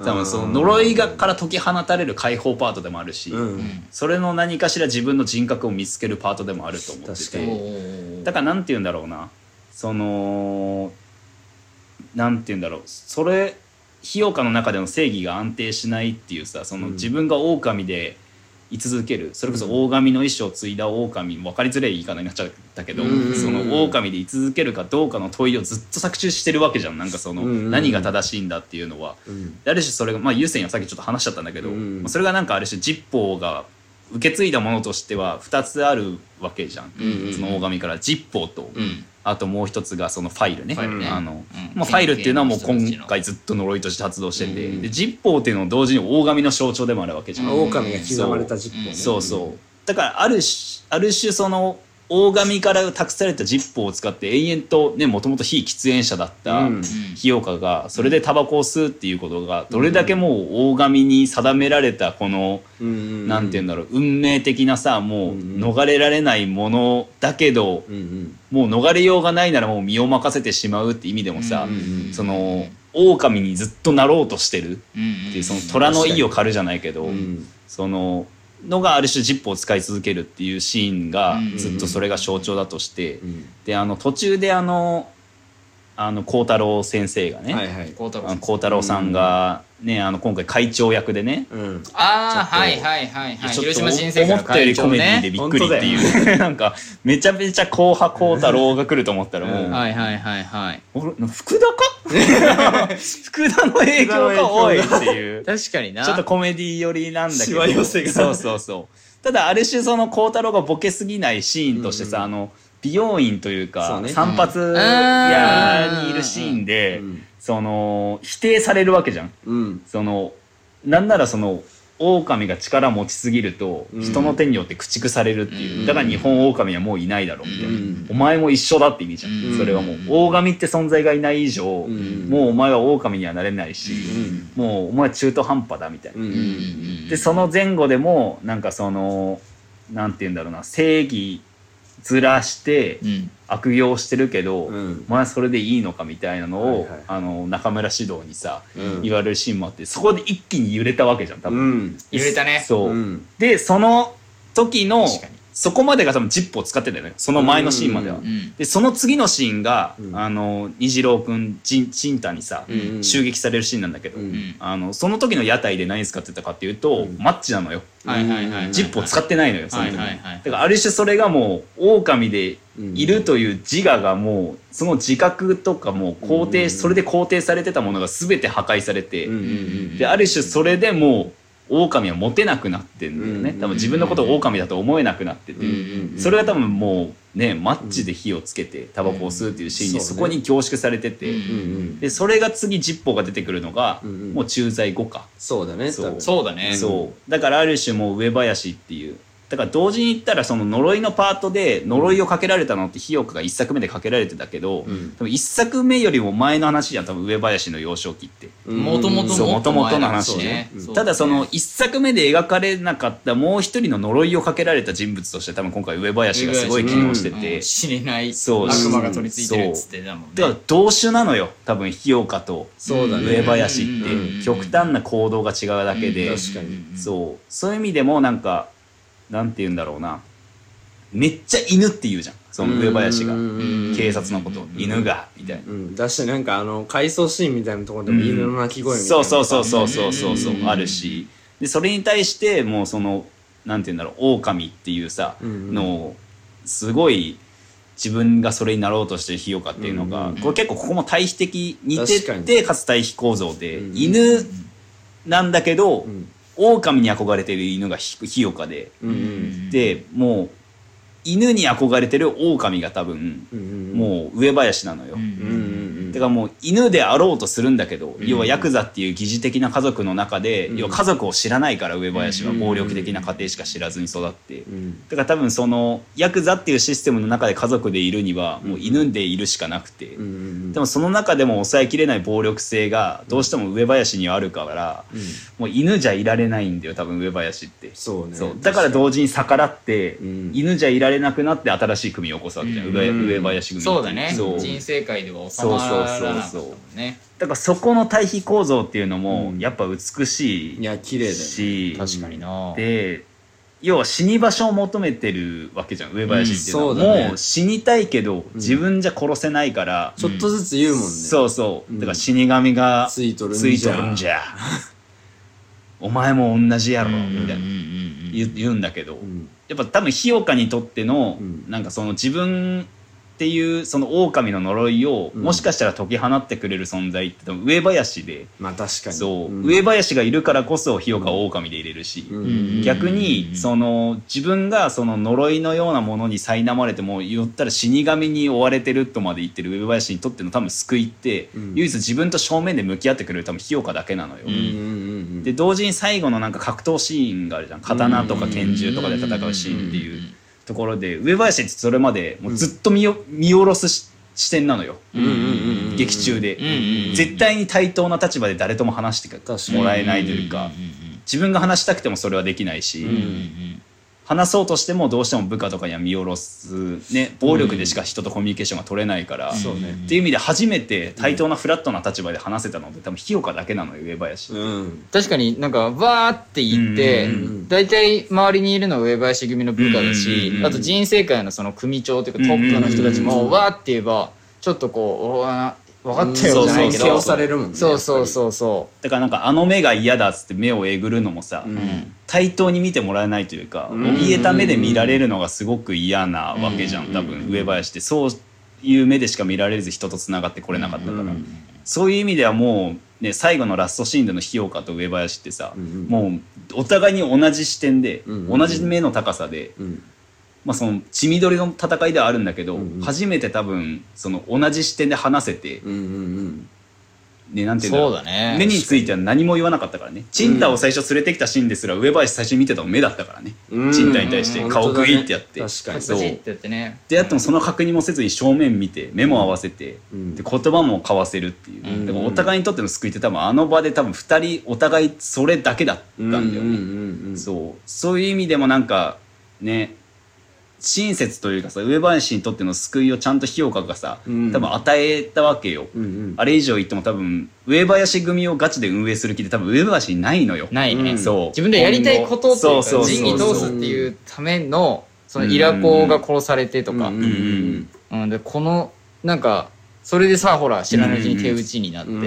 多分その呪いがから解き放たれる解放パートでもあるし、うん。それの何かしら自分の人格を見つけるパートでもあると思ってて。に。だからなんて言うんだろうな。そのなんて言うんだろう。それ日岡の中での正義が安定しないっていうさそのうん。自分が狼で居続ける。それこそ大神の意志を継いだ狼分かりづらい言い方になっちゃったけど、うんその狼で居続けるかどうかの問いをずっと作中してるわけじゃん。なんかその、うん何が正しいんだっていうのは。うん。である種それがまあ優先はさっきちょっと話しちゃったんだけど、うんまあそれがなんかある種実法が受け継いだものとしては2つあるわけじゃん、うんうんその大神から実法と、うんあともう一つがそのファイルね。ファイルね。あの、うん。まあ、ファイルっていうのはもう今回ずっと呪いとして発動してて、うん。で実法っていうのを同時に大神の象徴でもあるわけじゃん、うん。狼が刻まれた実法ね。そうそう。だからある種ある種その大神から託された実法を使って延々とねもともと非喫煙者だった、うん。日岡がそれでタバコを吸うっていうことがどれだけもう大神に定められたこの、うんなんて言うんだろう運命的なさもううん逃れられないものだけど、もう逃れようがないならもう身を任せてしまうって意味でもさ、その狼にずっとなろうとしてるってうんいうその虎の意を狩るじゃないけど、うん。そののがある種ジップを使い続けるっていうシーンがうんずっとそれが象徴だとして、うん。であの途中であのあの孝太郎先生がね、はいはい。孝太郎あの孝太郎さんがね、あの今回会長役でね。うん。ああはいはいはいはい。ちょっと広島新生思ったよりコメディでねびっくりっていう。[LAUGHS] なんかめちゃめちゃ硬派孝太郎が来ると思ったらもう、うんはいはいはい。はい俺福田 [LAUGHS] か？福田の影響が多いっていう。確かにな。ちょっとコメディ寄りなんだけど。しわ寄せが。そうそうそう。ただある種その孝太郎がボケすぎないシーンとしてさ、うん。あの美容院というそかうね。散髪屋にいるシーンで、うん。その否定されるわけじゃん。うん。そのなんならその狼が力持ちすぎるとうん。人の手によって駆逐されるっていう、うん。だから日本狼はもういないだろうみたいな、うん。お前も一緒だって意味じゃん、うん。それはもう大神って存在がいない以上、ん。もうお前は狼にはなれないし、うん。もうお前は中途半端だみたいな、でその前後でもなんかそのなんて言うんだろうな正義ずらしてうん。悪行してるけど、うん。お前はそれでいいのかみたいなのを、はいはい。あの中村獅童にさ、うん。言われるシーンもあってそこで一気に揺れたわけじゃん多う分、ん揺れたね。そう、うん。でその時のそこまでが多分ジップを使ってたよね。その前のシーンまでは、うんうんでその次のシーンが、うん。あの虹郎君ちちんたにさ、うんうん。襲撃されるシーンなんだけど、うん。うんあのその時の屋台で何使ってたかっていうと、うん。マッチなのよ。ジップを使ってないのよ、その時はいはいはいだからある種それがもう狼でいるという自我がもうその自覚とかもう肯定、うん。それで肯定されてたものが全て破壊されて、うんうん。である種それでもう狼は持てなくなってんだよね、うん多分自分のことを狼だと思えなくなってて、うんそれが多分もうねマッチで火をつけてタバコを吸うっていうシーンにうんそこに凝縮されてて、でそれが次ジッポーが出てくるのが、もう駐在後か、そうだね。そうだね。そう。だからある種もう上林っていうだから同時に言ったらその呪いのパートで呪いをかけられたのって日岡が一作目でかけられてたけど、うん。多分一作目よりも前の話じゃん多分上林の幼少期って。もともともっとの話ね。そうただその一作目で描かれなかったもう一人の呪いをかけられた人物として多分今回上林がすごい機能してて、うん。知れないそう悪魔が取り付いてるっつってたもん。ねだから同種なのよ多分日岡とそうだね上林っうん。て極端な行動が違うだけで、うん。確かにそうそういう意味でもなん。かなんて言うんだろうな。めっちゃ犬って言うじゃん。その上林が。警察のこと。を犬が。みたいな。うん。だしなんかあの回想シーンみたいなところでも犬の鳴き声みたいなそうそうそうそうそうそう。あるし。でそれに対してもうそのなんて言うんだろう狼っていうさのをすごい自分がそれになろうとしてる日岡っていうのが、これ結構ここも対比的似ててかつ対比構造で、うん。犬なんだけど、うん狼に憧れてる犬がひ日岡で、うんうん。でもう犬に憧れてる狼が多分、うんうんもう上林なのよ。うんうんうん。だからもう犬であろうとするんだけど、うん。要はヤクザっていう疑似的な家族の中で、うん。要は家族を知らないから上林はうん。暴力的な家庭しか知らずに育って、うん。だから多分そのヤクザっていうシステムの中で家族でいるにはもう犬でいるしかなくて、でもその中でも抑えきれない暴力性がどうしても上林にはあるから、うん。もう犬じゃいられないんだよ多分上林って。そうね。そう。だから同時に逆らって、うん。犬じゃいられなくなって新しい組を起こすわけじゃん、うん。上上林組ってそうだね。そう。人生界では収まらなかったもんねだからそこの対比構造っていうのもうん。やっぱ美しいいや綺麗だよね。し、確かにな。で要は死に場所を求めてるわけじゃん上林っていうのは、うんそうだね。もう死にたいけど自分じゃ殺せないから、ちょっとずつ言うもんね。そうそう。うん。だから死神がついとるんついじゃんじゃ。[LAUGHS] お前も同じやろうんみたいな。言うんだけど、うん。やっぱ多分日岡にとっての、うん。なんかその自分っていうその狼の呪いを、うん。もしかしたら解き放ってくれる存在って多分上林で、まあ確かに。そう、ん。上林がいるからこそ日岡を狼で入れるし、うん。逆にその自分がその呪いのようなものに苛まれても言ったら死神に追われてるとまで言ってる上林にとっての多分救いって、うん。唯一自分と正面で向き合ってくれる多分日岡だけなのよ。で同時に最後のなんか格闘シーンがあるじゃん。刀とか拳銃とかで戦うシーンっていうところで上林ってそれまでもうずっと見よ見下ろすし視点なのよ。劇中で。絶対に対等な立場で誰とも話してもらえないというか。自分が話したくてもそれはできないし話そうとしてもどうしても部下とかには見下ろすね暴力でしか人とコミュニケーションが取れないからそうね。っていう意味で初めて対等なフラットな立場で話せたのって多分日岡だけなのよ上林うん。確かになんかわーって言って大体周りにいるのは上林組の部下だしあと人生界のその組長というかトップの人たちもわーって言えばちょっとこう分かったよじゃないけどそうそう。押されるもんねそうそうそうそだからなんかあの目が嫌だっつって目をえぐるのもさ、うん。対等に見てもらえないというかうん。怯えた目で見られるのがすごく嫌なわけじゃんうん。多分上林って。そういう目でしか見られず人とつながってこれなかったから、うん。そういう意味ではもう、ね、最後のラストシーンでの日岡と上林ってさ、うんもうお互いに同じ視点で、うん。同じ目の高さで、うんまあ、その血みどりの戦いではあるんだけど、うんうん。初めて多分その同じ視点で話せて、うんうんね、なんていうんだろそうだね。目については何も言わなかったからね。チンタを最初連れてきたシーンですら上林最初に見てたの目だったからね、うん。チンタに対して顔グイってやって、うん確かに。そうパチッてやってねでやってもその確認もせずに正面見て目も合わせて、うん。で言葉も交わせるっていう、うんだからお互いにとっての救いって多分あの場で多分2人お互いそれだけだったんだよね、うんうんうんうん。そう。そういう意味でもなんかね親切というかさ上林にとっての救いをちゃんと日岡がさ、うん。多分与えたわけよ、うんうん。あれ以上言っても多分上林組をガチで運営する気で多分上林にないのよ。ないね、うん。そう。自分でやりたいことっていうかそうそうそう仁義通すっていう。ためのそのイラコが殺されてとか、うんうんうん、でこのなんかそれでさほら知らないうちに手打ちになって、うんうんう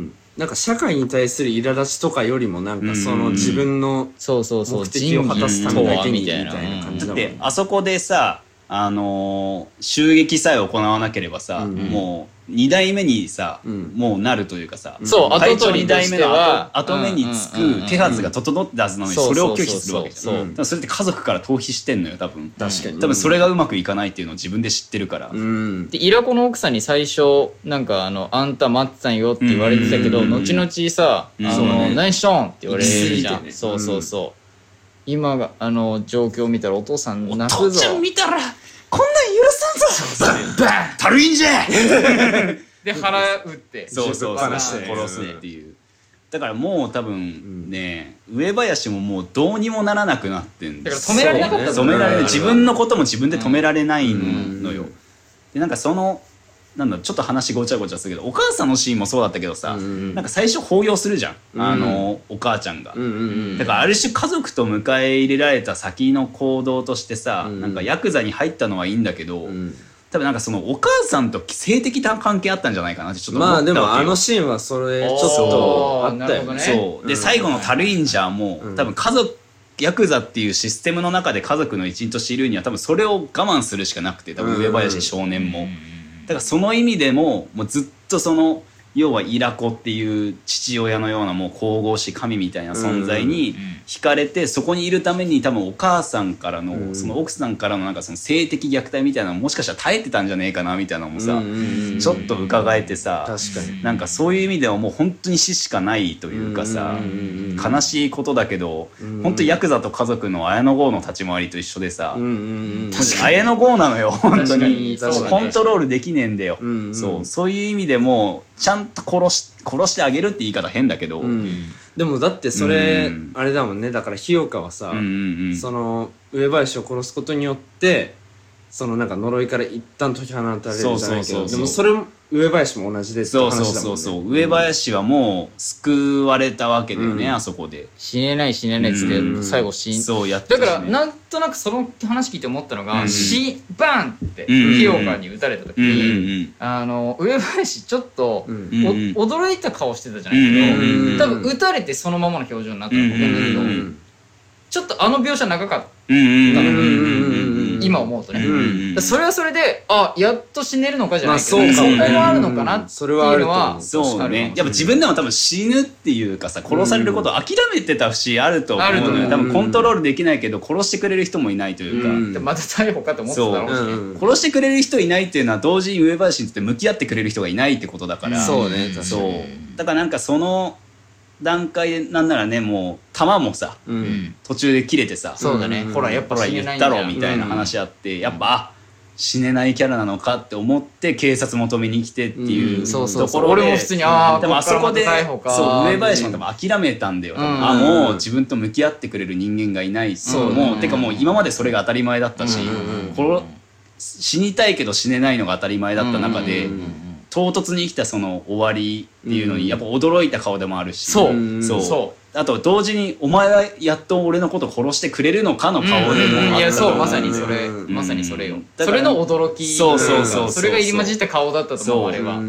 んなんか社会に対する苛立ちとかよりもなんかその自分のそうそうそう目的を果たすためだけにみたいな感じだもんでねあそこでさあのー襲撃さえ行わなければさ、うんうん。もう2代目にさ、うん。もうなるというかさ、そう隊長2後取りと代目のしては後後目につく手はずが整ってたはずなのにそれを拒否するわけじゃん。それって家族から逃避してんのよ多分。確かに。多分それがうまくいかないっていうのを自分で知ってるから、うん。でイラコの奥さんに最初なんかあの「あんた待ってたんよ」って言われてたけど、うん。うんうんうん後々さ「うん。あのね。何しとん?」って言われるじゃん、そうそうそう、今があの状況を見たらお父さんお泣くぞ。父ちゃん見たらこんなん許さんぞ。バンたるいんじゃで腹打って。そうそうそう。殺すっていう。だからもう多分ね、上林ももうどうにもならなくなってんだから止められなかった止められないうん自分のことも自分で止められないのよ、うん。でなんかそのなんだちょっと話ごちゃごちゃするけどお母さんのシーンもそうだったけどさ、うんなんか最初抱擁するじゃん、うんあのお母ちゃんが、うんうんうんだからある種家族と迎え入れられた先の行動としてさ、うんなんかヤクザに入ったのはいいんだけど、うん。多分なんかそのお母さんと性的な関係あったんじゃないかなってちょっと思まあったわけよ。でもあのシーンはそれちょっとあったよね。そう。で、うん。最後のタルインジャーも、うん。多分家族ヤクザっていうシステムの中で家族の一員としているには多分それを我慢するしかなくて多分上林少年も、だからその意味でももうずっとその要はイラコっていう父親のようなもう神々しい神みたいな存在に惹かれてそこにいるために多分お母さんからの、うん。その奥さんからのなんかその性的虐待みたいなのももしかしたら耐えてたんじゃねえかなみたいなのもさ、ちょっと伺えてさ確かに。なんかそういう意味ではもう本当に死しかないというかさ、悲しいことだけど、うん本当ヤクザと家族の綾野剛の立ち回りと一緒でさ、綾野剛なのよ本当に。コントロールできねえんだよ、うんうん。そうそういう意味でもちゃんと殺し殺してあげるって言い方変だけど、うんでもだってそれうん。あれだもんね。だから日岡はさその上林を殺すことによってそのなんか呪いから一旦解き放たれるじゃないけそうそうそうそう。どでもそれも上林も同じですってそうそう話だもんね。そうそう、上林はもう救われたわけだよね、うん。あそこで。死ねない死ねないっつって、うん。最後死んそうやってだからなんとなくその話聞いて思ったのが、うん。死バーンってうん。日岡に撃たれた時うんうんに、うん。あの上林ちょっと、驚いた顔してたじゃないけど、うんうんうん多分撃たれてそのままの表情になったと思うんだけど、うんうんうんちょっとあの描写長かった、うんうんうんうんうんうん今思うとね、うんそれはそれであやっと死ねるのかじゃないけど、まあそう。かそこはあるのかなってそれはあいう。のはそうね。やっぱ自分分でも多分死ぬっていうかさ殺されることを諦めてた節あると思うあると思う。のよ多分コントロールできないけど殺してくれる人もいないというか、うん。また逮捕かと思ってただろうしね、うん。うん。殺してくれる人いないっていうのは同時に上林にとって向き合ってくれる人がいないってことだから、そうね確かに。そう。だからなんかその段階でなんならねもう弾もさううん。ん途中で切れてさそうだね、うんほらやっぱほら言ったろみたいな話あって、やっぱあ死ねないキャラなのかって思って警察求めに来てっていううん。そうそうそう。ところで俺も普通にああでもあそこでそう上林も多分諦めたんだよ、あもう自分と向き合ってくれる人間がいないそうもう、うんてかもう今までそれが当たり前だったし、死にたいけど死ねないのが当たり前だった中で、唐突に来たその終わりっていうのうん。にやっぱ驚いた顔でもあるし、そう、う。んそう。そあと同時に「お前はやっと俺のこと殺してくれるのか?」の顔でもあったいやそう。まさにそれ。うん。まさにそれよ。それの驚き。そうそうそうそれが入り混じった顔だったと思うそう。あれは。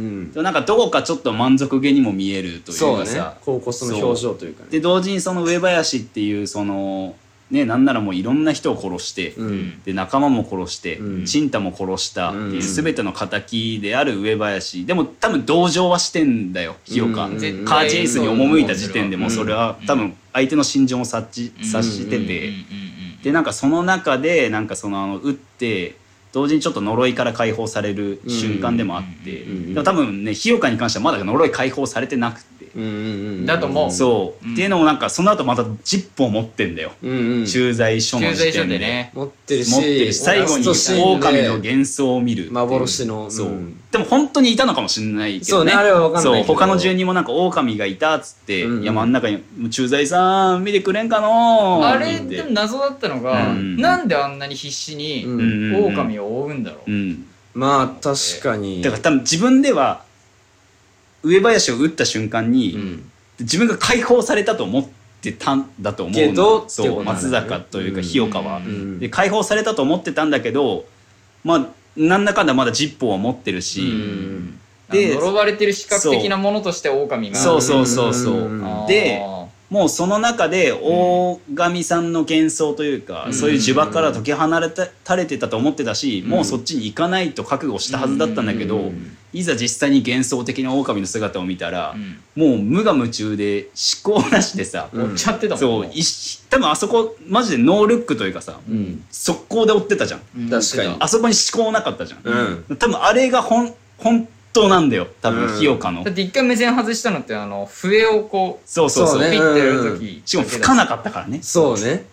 なんかどこかちょっと満足げにも見えるというそうだね。かさ高校その表情というかね。で同時にその上林っていうそのねなんならもういろんな人を殺して、うん。で仲間も殺して、うん。陳太も殺したっていううん全ての敵である上林。でも多分同情はしてんだよ日岡、うん。カーチェイスに赴いた時点でもうそれはうん。多分相手の心情も察知察してて、でなんかその中でなんかそのあの撃って同時にちょっと呪いから解放される瞬間でもあって、でも多分ね日岡に関してはまだ呪い解放されてなくだと思う。そう、うん。っていうのもなんかその後またジップを持ってんだよ、うんうん。駐在所の駐在所時点ででね。持ってるし持ってる。し最後に狼の幻想を見るっていう。幻のそう、うんでも本当にいたのかもしれないけどね。そうねあれは分かんないけど。そう。他の住人もなんか狼がいたっつって、うん。うん山の中に「駐在さん見てくれんかのー」あれってでも謎だったのがうん。なんであんなに必死に狼を追うんだろう。うん。まあ確かに。だから多分自分では上林を撃った瞬間に、うん。自分が解放されたと思ってたんだと思うのそ松坂というか日岡は、ん。で解放されたと思ってたんだけどまあなんだかんだまだジッポーは持ってるし、うん。で呪われてる視覚的なものとして狼が。そうそうそうそう、でもうその中で大神さんの幻想というか、うん。そういう呪縛から解き放たれてたと思ってたし、うん。もうそっちに行かないと覚悟したはずだったんだけど、うんいざ実際に幻想的な狼の姿を見たらう、ん。もう無我夢中で思考なしでさ、うん。追っちゃってたもん。そう。いし多分あそこマジでノールックというかさ、うん。速攻で追ってたじゃん。うん。確かに。あそこに思考なかったじゃん、うん。多分あれがほん本当なんだよ。多分うん。日岡の、だって一回目線外したのってあの笛をこうそうそうそう。そうねピッてやるときしかも吹かなかったからね。そうね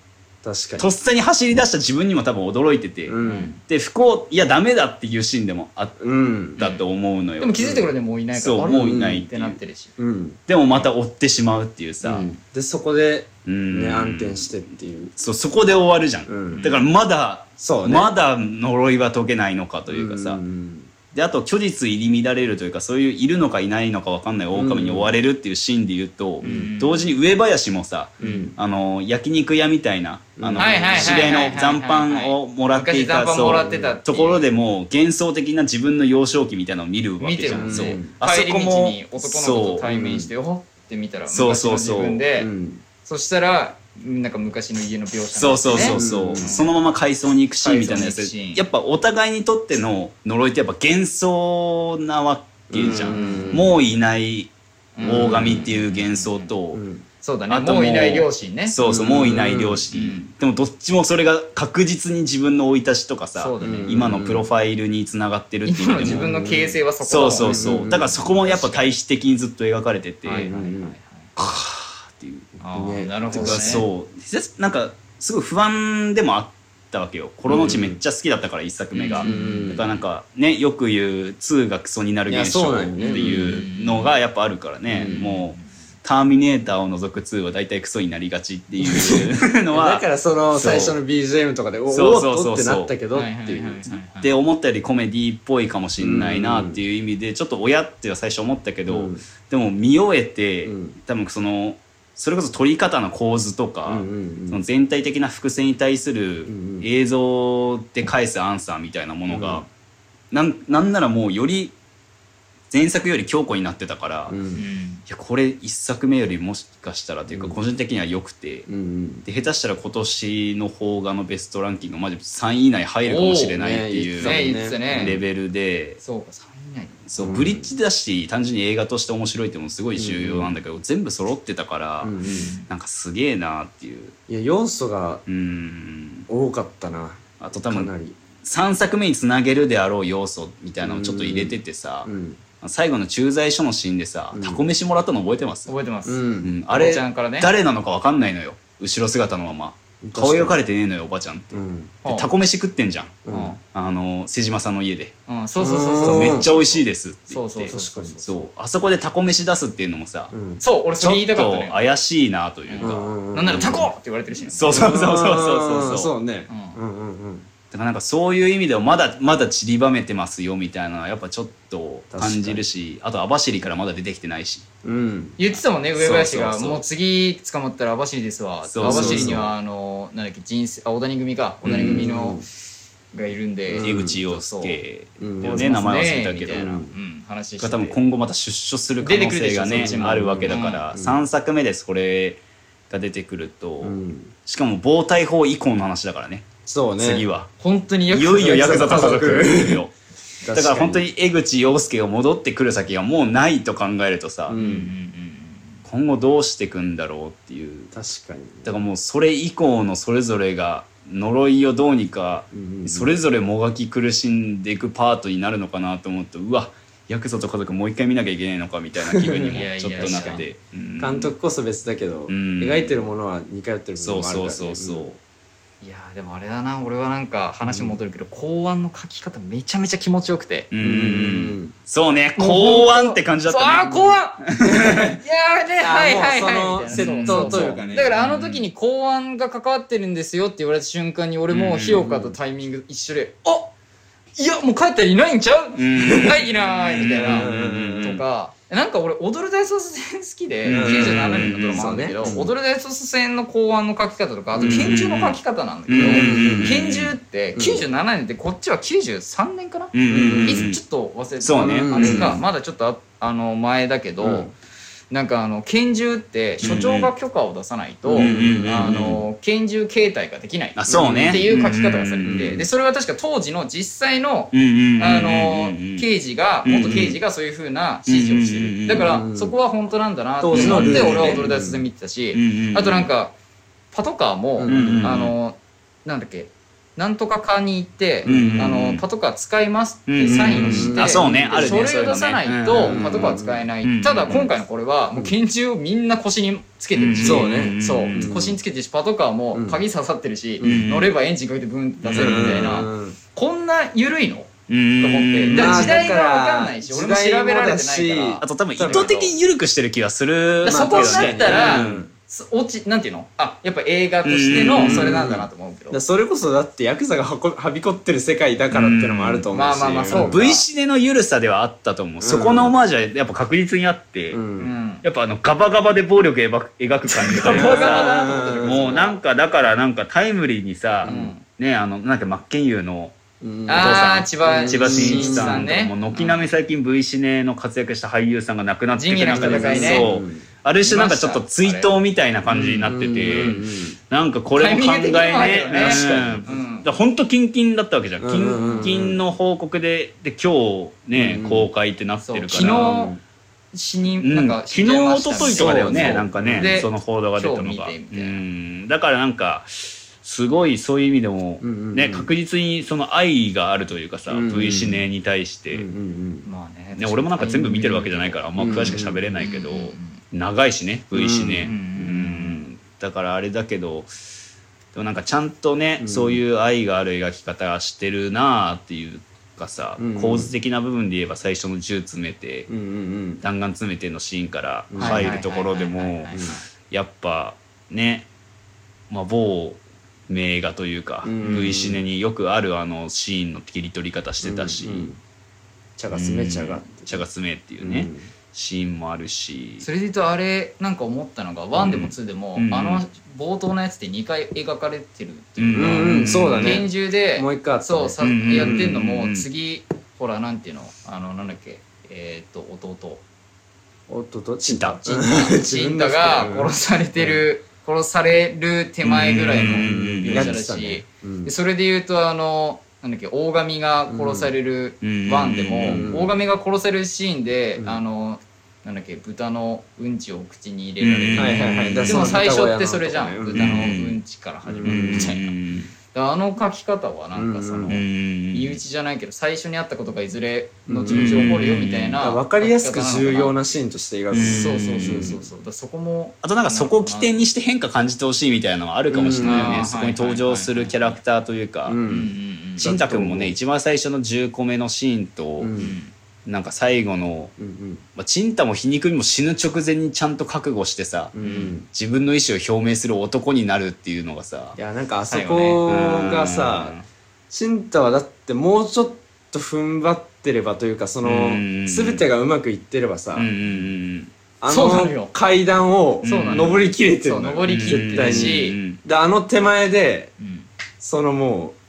確かに。とっさに走り出した自分にも多分驚いてて、うん。で不幸いやダメだっていうシーンでもあっうん。たと思うのよ、でも気づいてくれてもういないからそうもういないっってなってるし。うん。でもまた追ってしまうっていうさ、うん。でそこでうん。ね暗転してっていう。そうそこで終わるじゃん、うん。だからまだ、そうね。まだ呪いは解けないのかというかさ、うんであと虚実入り乱れるというかそういういるのかいないのか分かんない狼に追われるっていうシーンで言うと、ん。同時に上林もさ、うん。あの焼肉屋みたいな、あの知り合いの残飯をもらっていた。ところでも幻想的な自分の幼少期みたいなのを見るわけじゃん。そう。うんあそ帰り道こもに男の子と対面しておって見たらそう昔のそうそう。自分で。うん。そしたらなんか昔の家の描写そうそうそうそう、うん。そのまま階層に行くシーンみたいなやつ。やっぱお互いにとっての呪いってやっぱ幻想なわけじゃん、うん。もういない大神っていう幻想と、うん。そうだね。あともういない両親ね。そうそう、うん。もういない両親、うん。でもどっちもそれが確実に自分の生い立ちとかさ、ねうん今のプロファイルにつながってるっていう今の自分の形成はそこだね。そうそう、う。ん。だからそこもやっぱ対比的にずっと描かれてて、はいはいはいはいっていうねなるほどね。そう。でなんかすごい不安でもあったわけよ「コロのち」めっちゃ好きだったから一作目が、うんだからなんかねよく言う2がクソになる現象っていうのがやっぱあるからね、うんもう「ターミネーター」を除く2は大体クソになりがちっていうのは [LAUGHS] だからその最初の BGM とかでおおっとってなったけどっていうはいはい。で思ったよりコメディっぽいかもしんないなっていう意味でちょっと親っては最初思ったけど、うん。でも見終えて、うん。多分そのそれこそ撮り方の構図とか、うんうんその全体的な伏線に対するんうん。映像で返すアンサーみたいなものが、なんなんならもうより前作より強固になってたから、いうん。うん。やこれ一作目よりもしかしたらというかうん。個人的には良くて、うんで下手したら今年の邦画のベストランキングマジ3位以内入るかもしれないっていう、レベルで。そうか3以内。そう、うんブリッジだし単純に映画として面白いっていうのもすごい重要なんだけど、全部揃ってたから、うなんかすげえなっていう。いや要素がうん。多かったな。あと多分かなり。3作目につなげるであろう要素みたいなのをちょっと入れててさ、うん最後の駐在所のシーンでさ、うん。タコ飯もらったの覚えてます、覚えてます、ううん。んあれおばちゃんからね。誰なのか分かんないのよ。後ろ姿のまま。顔描かれてねえのよおばちゃんって、うん。でタコ飯食ってんじゃん。うん。あの瀬島さんの家で、うん、そうそうそうう。んそうめっちゃ美味しいですって言って。そうそう確かにそう。あそこでタコ飯出すっていうのもさ、うんそう俺それちょっと言いたかったね怪しいなというか、うんなんならタコって言われてるしねそうそうそうそうそうそうそうねうんうんうんうんだからなんかそういう意味ではまだまだ散りばめてますよみたいなのはやっぱちょっと感じるしあと網走からまだ出てきてないし。うん。言ってたもんね上林がそうそうそう。もう次捕まったら網走ですわ。網そうそうそう。走にはあのなんだっけ人生あ小谷組か。小谷組のがいるんで。江口洋介。ね名前忘れたけど。ううんん、話して。が多分今後また出所する可能性がねあるわけだから、うん。3作目でそれが出てくると、うん。しかも暴対法以降の話だからねそうね。次は。本当にいよいよヤクザと家族。だから本当に江口洋介が戻ってくる先がもうないと考えるとさ、ううん。今後どうしていくんだろうっていう。確かに。だからもうそれ以降のそれぞれが呪いをどうにかうんそれぞれもがき苦しんでいくパートになるのかなと思うとうわヤクザと家族もう一回見なきゃいけないのかみたいな気分にも [LAUGHS] ちょっとなって。うん。監督こそ別だけどん。描いてるものは似通ってる部そう分もあるからね。そうそうそういやーでもあれだな俺はなんか話戻るけど、公安の書き方めちゃめちゃ気持ちよくて。うん。うん。うんそうねもう公安って感じだったね。[LAUGHS] そうあー公安。いやはいはいはい。そのみたいなセットという。かねだからあの時に公安が関わってるんですよって言われた瞬間に俺も日岡とタイミング一緒で「あいやもう帰ったらいないんちゃう?」うん。はいいないみたいな。うんうんうん。とかなんか俺踊る大捜査線好きでうん。97年のドラマなんだけど踊る大捜査線の公安の書き方とかあと拳銃の書き方なんだけど拳銃って97年でこっちは93年かな？いつちょっと忘れてた。そうね。あれかうんまだちょっとああの前だけど、うんなんかあの拳銃って所長が許可を出さないと、うんうんあの拳銃携帯ができないあそうね。っていう書き方がされててでそれは確か当時の実際のあのうん刑事が元刑事がそういうふうな指示をしてる。だからそこは本当なんだなって思って俺は踊る大卒で見てたしあとなんかパトカーもあのなんだっけなんとか課に行って、うんうんあのパトカー使いますってサインをして、うん。うんあそうね。あるね。それを出さないとパトカーは使えない、うんただ今回のこれはもう拳銃をみんな腰につけてるし、うんそうね。そう。うん腰につけてるしパトカーもうん。鍵刺さってるし、うん乗ればエンジンかけてブンって出せるみたいな、うんこんな緩いの？うんと思って。うんだ時代が分かんないし俺も調べられてないから。あと多分意図的に緩くしてる気がする。そこになったら、うん。そ落ちなんていうの？あやっぱ映画としてのそれなんだなと思うけど、それこそだってヤクザがはこはびこってる世界だからっていうのもあると思うし。うんまあまあまあそうか V シネの緩さではあったと思う、そこのオマージュはやっぱ確実にあって、やっぱあのガバガバで暴力描く描く感じというか。ガバガバださなと思ってるも。うなんかだからなんかタイムリーにさ、うん。ねあのなんか真剣佑のうん。あー千葉千葉真一さんね。もう軒並み最近 V シネの活躍した俳優さんが亡くなっていく仁義なき戦いね。そう。うんある種なんかちょっと追悼みたいな感じになってて、なんかこれも考えね。確かに。うん。だからほんとキンキンだったわけじゃん、キンキンの報告でで今日ね、うん。公開ってなってるから。昨日死にうん。なんか昨日一昨日とかだよね。なんかねでその報道が出たのが。うん。だからなんかすごいそういう意味でも、うんうんうん。ね確実にその愛があるというかさ、うんうん V シネに対して、うんうんまあねね、俺もなんか全部見てるわけじゃないからあんま詳しく喋れないけど、うんうんうん長いしね V シネ、うんうんだからあれだけどでもなんかちゃんとね、うん。そういう愛がある描き方してるなあっていうかさ、うん構図的な部分で言えば最初の銃詰めて、うんうんうん。弾丸詰めてのシーンからうん入るところでもやっぱね、まあ、某名画というか、うん。V シネによくあるあのシーンの切り取り方してたし、うんうん茶がすめ茶が。うん茶が詰めっていうね、シーンもあるし。それで言うとあれなんか思ったのが1でも2でも、うん。あの冒頭のやつって2回描かれてるっていうか、うんうんそうだね。拳銃でもう一回そうさ、やってんのも次ほらなんていうの？あのなんだっけ？えーっと弟。おっとチンタ。チンタが殺されてる、殺される手前ぐらいの描写だし、うん。でそれで言うとあのなんだっけ大神が殺されるうん。ワンでうん。も大神が殺されるシーンで、うん。あのなんだっけ豚のうんちを口に入れられる、でも最初ってそれじゃん。豚豚のうんちから始まるみたいな、あの書き方はなんかその、身内じゃないけど最初にあったことがいずれ後々起こるよみたいな、分かりやすく重要ななシーンとして描く。うんそうそうそうそうそうだそこもあとなんかそこを起点にして変化感じてほしいみたいなのはあるかもしれないようん。ねそこに登場するキャラクターというか。うんうんうんうんしんたくんもね一番最初の10個目のシーンとうんなんか最後のうんうん。まあちんたも皮肉にも死ぬ直前にちゃんと覚悟してさうんうん。自分の意思を表明する男になるっていうのがさいやなんかあそこがさ新太はだってもうちょっと踏ん張ってればというかそのうん全てがうまくいってればさ、うんうんうんあの階段をそうなのよ。登りきれてるのよ。登りきってるし、うんうん。であの手前でうん。そのもう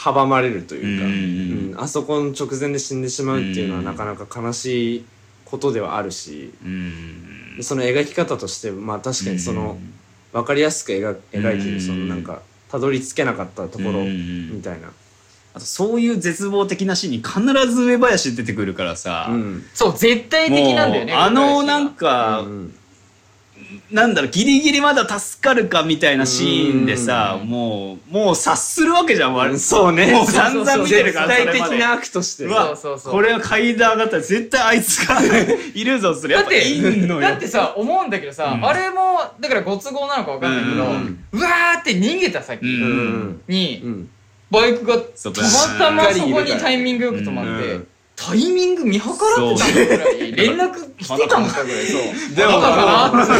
阻まれるというか、うんあそこの直前で死んでしまうっていうのはうん。なかなか悲しいことではあるしうん。でその描き方としてまあ確かにその分かりやすく描描いてるそのなんかたどり着けなかったところうん。みたいな。あとそういう絶望的なシーンに必ず上林出てくるからさ、うん。そう絶対的なんだよねあのなんかか、うんなんだろうギリギリまだ助かるかみたいなシーンでさ、うん。もうもう察するわけじゃん、そうね。もう散々見てるから絶対的な悪としてう。わそうそうそう。これは階段上がったら絶対あいつがいるぞそれ。やっぱだっていんのよ。だってさ思うんだけどさ、うん。あれもだからご都合なのかわかんないけど、ううん。わーって逃げた先に、うん。バイクがたまたまそこにタイミングよく止まって、うんタイミング見計らってたのぐらい連絡来てたのかぐらいそう。でもまだかな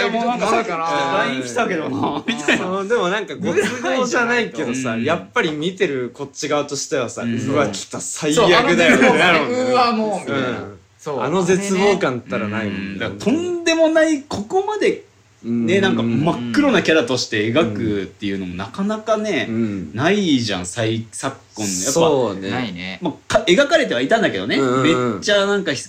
いやもうなんか LINE 来たけどな。みたいなでもなんかご都合じゃないけどさ、うん。やっぱり見てるこっち側としてはさ、ううんわ来た最悪だようわもうみたいな、あの絶望感ったらないもうんん。だからとんでもないここまでねなんか真っ黒なキャラとして描くっていうのもなかなかね、うん。ないじゃん最昨今の。やっぱそうね。ないね。まあ、か描かれてはいたんだけどね、うんうんうん。めっちゃなんかひ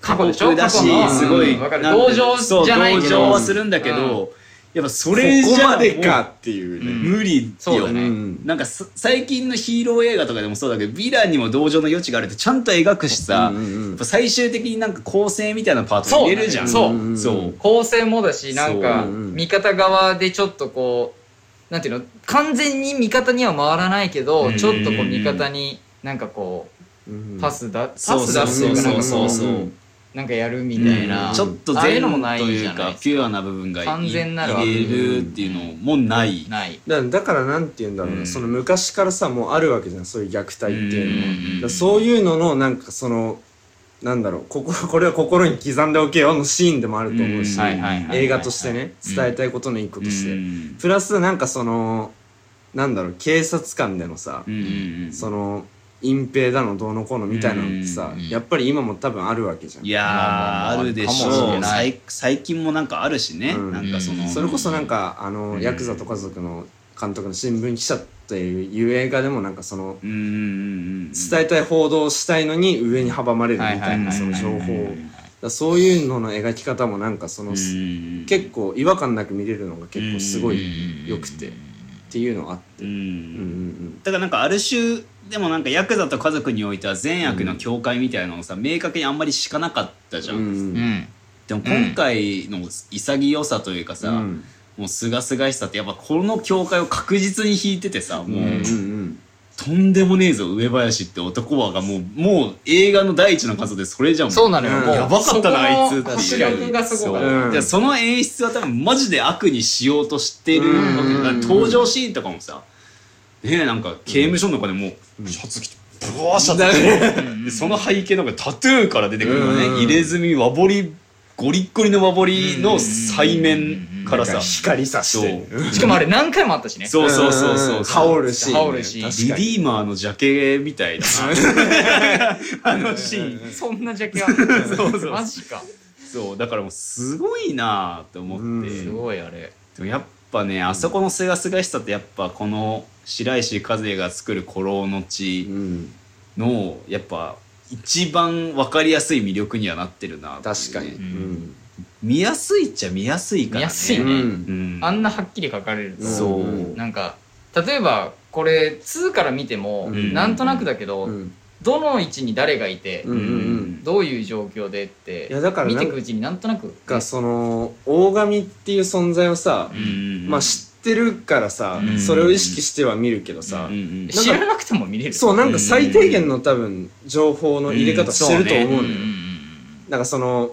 過去でしょ？過酷だしすごい、同情じゃないけど。同情はするんだけど、やっぱそれここじゃまでかっていうね、無理よ。そうだね。うん。なんかす最近のヒーロー映画とかでもそうだけどヴィランにも同情の余地があるってちゃんと描くしさ、うんうんうん。やっぱ最終的になんか構成みたいなパート入れるじゃん。そううんそう。構成もだしなんか味方側でちょっとこうなんていうの完全に味方には回らないけど、うん。ちょっとこう味方になんかこうパスだ、パス出すっていうかなんかそうこそううそうなんかやるみたいな、うん。ちょっとああいう善とのもないいうかじゃないピュアな部分がい完全なる入れるっていうのもない。ないだだからなんて言うんだろうな、うん。その昔からさもうあるわけじゃん。そういう虐待っていうのも、うん。うんうんだからそういうののなんかそのなんだろう。こここれは心に刻んでおけよのシーンでもあると思うし、映画としてね。うん。伝えたいことの一個として、うん。プラスなんかそのなんだろう。警察官でのさ、うんうんうん。その隠蔽だのどうのこうのみたいなのってさ、うん。やっぱり今も多分あるわけじゃん。いやあるでしょう。最最近もなんかあるしね、うん。なんかその、うんそれこそなんかあの、うん。ヤクザと家族の監督の新聞記者っていう映画でもなんかその伝えたい報道をしたいのに上に阻まれるみたいなその情報。をだそういうのの描き方もなんかその、うん結構違和感なく見れるのが結構すごい良くてっていうのがあって、うんうんうん。だからなんかある種でもなんかヤクザと家族においては善悪の境界みたいなのをさ明確にあんまり敷かなかったじゃん、うん。でも今回の潔さというかさ、うん。もう清々しさってやっぱこの境界を確実に引いててさもう、うんうんとんでもねえぞ上林って男はがもうもう映画の第一の数でそれじゃん。そうなのよ、うん。もうやばかったなあいつってそこの迫力がすごかったうその演出は多分マジで悪にしようとしてるうんわけ。だから登場シーンとかもさねえなんか刑務所の中でもうシャツ着てブワーシャツ。着てでその背景なんかタトゥーから出てくるのね。うん。入れ墨和彫りゴリッゴリの和彫りの背面からさ。光さして。そう。しかもあれ何回もあったしね。そうそうそうそう羽織るシーンね羽織るシーン確かにリディーマーのジャケみたいな。あのシーン。そんなジャケあそうそうマジか。そう。だからもうすごいなって思って、うん。すごいあれ。でもやっぱねあそこの清々しさってやっぱこの白石和也が作る「古老のう地ん」のやっぱ一番分かりやすい魅力にはなってるなって確かに、うん。見やすいっちゃ見やすいからね。見やすいね。うん。あんなはっきり書かれるとそう、うんなんか例えばこれ2から見ても、うん。なんとなくだけど、うんどの位置に誰がいて、うんうんうん。どういう状況でっていやだから見てくうちになんとなく。がその大神っていう存在をさ、うんまあ知ってるからさ、うんそれを意識しては見るけどさ、うんうんか知らなくても見れる。そうなんか最低限の多分情報の入れ方してると思うのよ、んんなんかその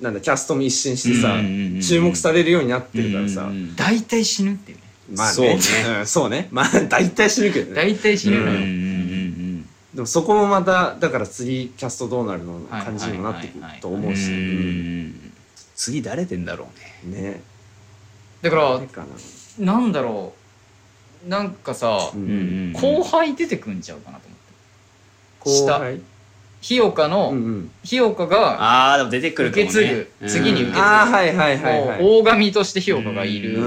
なんだキャストも一新してさ、うんうんうん注目されるようになってるからさ、うんうん大体死ぬっていうね。まあね。そうね。う [LAUGHS] んそうね。まあ大体死ぬけどね。大体死ぬのよ、うんうんうんでもそこもまただから次キャストどうなるのはい感じにもなってくるとうん思うし、うん。次誰出んだろうね。ね。だからななんだろう。なんかさ、ううんんうん。後輩出てくんちゃうかなと思って。後輩？日岡の、うんうん。日岡がああでも出てくる受け継ぐ次に受け継ぐ。ああはいはいはい大神として日岡がいる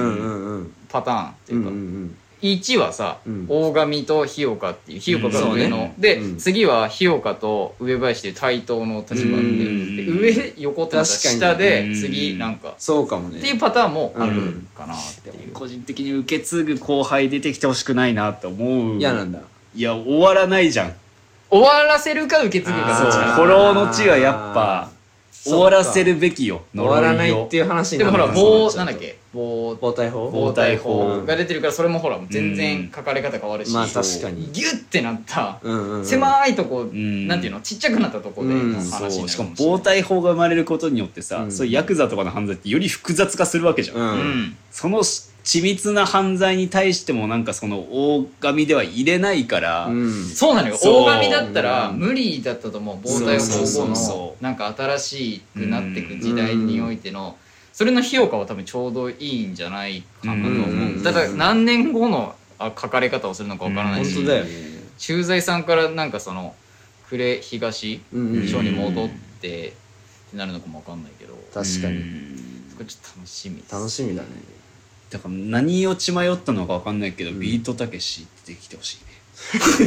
パターンっていうか、うんうん1はさ、うん。大神と日岡っていう日岡がうん。上の、そうね。で、うん。次は日岡と上林っていう対等の立場でう。ん。で上横ってなったら確かに下でうん。次なんかそうかもね。っていうパターンもあるかなっていう、個人的に受け継ぐ後輩出てきてほしくないなって思う。嫌なんだ。いや終わらないじゃん。終わらせるか受け継ぐかそうどっちかフォローの地はやっぱ終わらせるべきよ終わらないっていう話にでもほら棒なんだっけ？棒。棒体法棒体法うんが出てるからそれもほら全然書かれ方変わるし、まあ確かに。ギュッてなったうんうんうん。狭いとこ、ん。なんていうの？ちっちゃくなったとこでうん。の話になるそうしかも暴対法が生まれることによってさ、うん。そういうヤクザとかの犯罪ってより複雑化するわけじゃん、うん。うん。その緻密な犯罪に対してもなんかその大神では入れないから、うん。そうなのよ。大神だったらうん無理だったと思う防体そうそう法後そう。のなんか新しくなっていく時代においてのそれの評価は多分ちょうどいいんじゃないかなとうんう。ん思うん。うただ何年後のあ書かれ方をするのかわからないし本当だよね駐在さんからなんかその呉東うん。うん署に戻ってってなるのかもわかんないけど。確かに。うんそこちょっと楽しみです。楽しみだねだから何を血迷ったのか分かんないけど、うん。ビートたけし出てきてほしいね。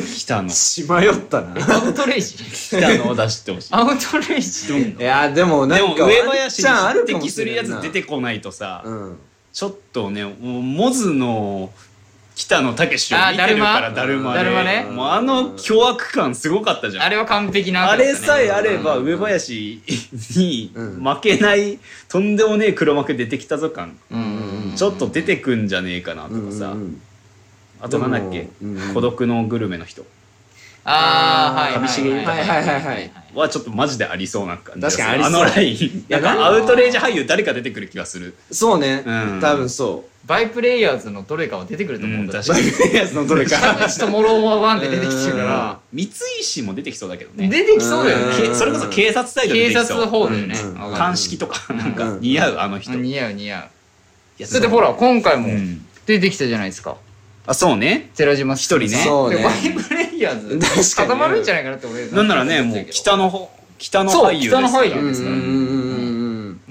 [LAUGHS] 北野。血迷ったな。アウトレイジ。北野を出してほしい。アウトレイジ。いやでもなでもんか上林に匹も敵するやつ出てこないとさ、うん。ちょっとねもうモズの北野武をあ見てるからだだるまで。だるまね。もうあの凶悪感すごかったじゃん。あれは完璧なあれさえああれば上林にうん。負けないとんでもねえ黒幕出てきたぞ感。うんうんうん。ちょっと出てくんじゃねえかなとかさ。うんうんあとなんだっけ？うんうん。孤独のグルメの人。ああはい上重はいはいはい。はいはちょっとマジでありそうな感じ確かにありそう。のライン。やなんかアウトレイジ俳優誰か出てくる気がする。そうね。うん。多分そバイプレイヤーズのどれかは出てくると思うんだ。うんうバイブレイヤーズのどれか北口とモローワワンで出てきてるから。三石も出てきそうだけどね。出てきそうだようん。ねけそれこそ警察サイド警てきそう。察法だよね。うん。わかる。鑑識とかなんかうん似合うあの人。あ似合う似合う。いやだってほら今回もうん。出てきたじゃないですか。あそうね。寺島一人ね。そうね。でバイプレイヤーズ。確かに。固まるんじゃないかなって俺なんならねもう北の方北のそう俳優ですから北の俳優うんですからうんうんうんうん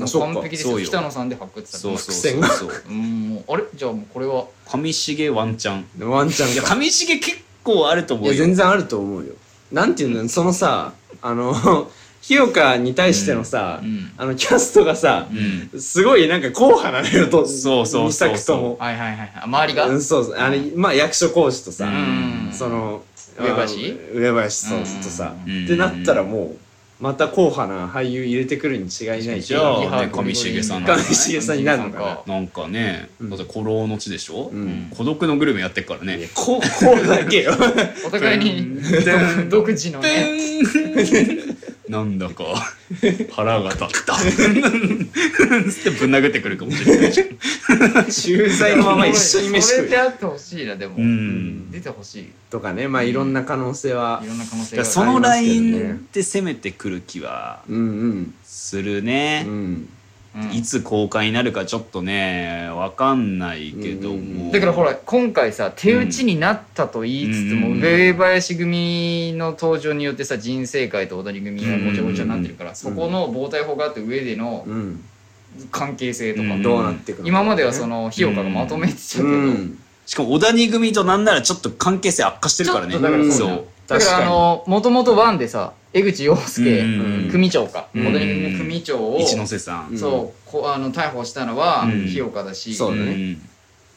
もう完璧ですよ。よ。北野さんで発掘されそうそうそう。そううんもうあれ？じゃあもうこれは？上重ワンチャン。ワンチャンいや上重結構あると思いうやよ全然あると思うよ。なんていうんだそのさあの [LAUGHS] 日岡に対してのさ、うん。あのキャストがさ、うん。すごいなんか硬派なのよとそうそうそうとも。はいはいはいはい。周りが？うんそうそう。あれまあ役所広司とさ、うん。その上林？あ上林そうとさ、うん。ってなったらもうまた硬派な俳優入れてくるに違いないじゃあ上重さんなん上重さんになるのかな。んかね、うん。だって古老の地でしょ、うん。孤独のグルメやってっからね。こう [LAUGHS] こうだけよ。お互いに。独自のねなんだか。[LAUGHS] 腹が立った。つってぶん。殴ってくるかもしれないじゃん。駐在のまま一緒に飯それ食うであってほしい。なでもうん。出てほしいいとかねまあいろんな可能性は。ろんな可能性がだからそのライありますけどね。ンで攻めてくる気はうんするね。うんう、んうんいつ公開になるかちょっとねわかんないけども、だからほら今回さ手打ちになったと言いつつも、うん上林組の登場によってさ人生界と踊り組がごちゃごちゃになってるから、そこの防体法があって上でのうん。関係性とか、うん。どうなっていくのかね。今まではその日岡がまとめてたけど、うん。しかも小谷組となんならちょっと関係性悪化してるからね。ちょっとだからそうそだからあのもともとワンでさ江口洋介、うん組長か、うん。踊り組の組長を、一ノ瀬さん、うん。そうこあの逮捕したのはうん。日岡だし、そうだね。ん。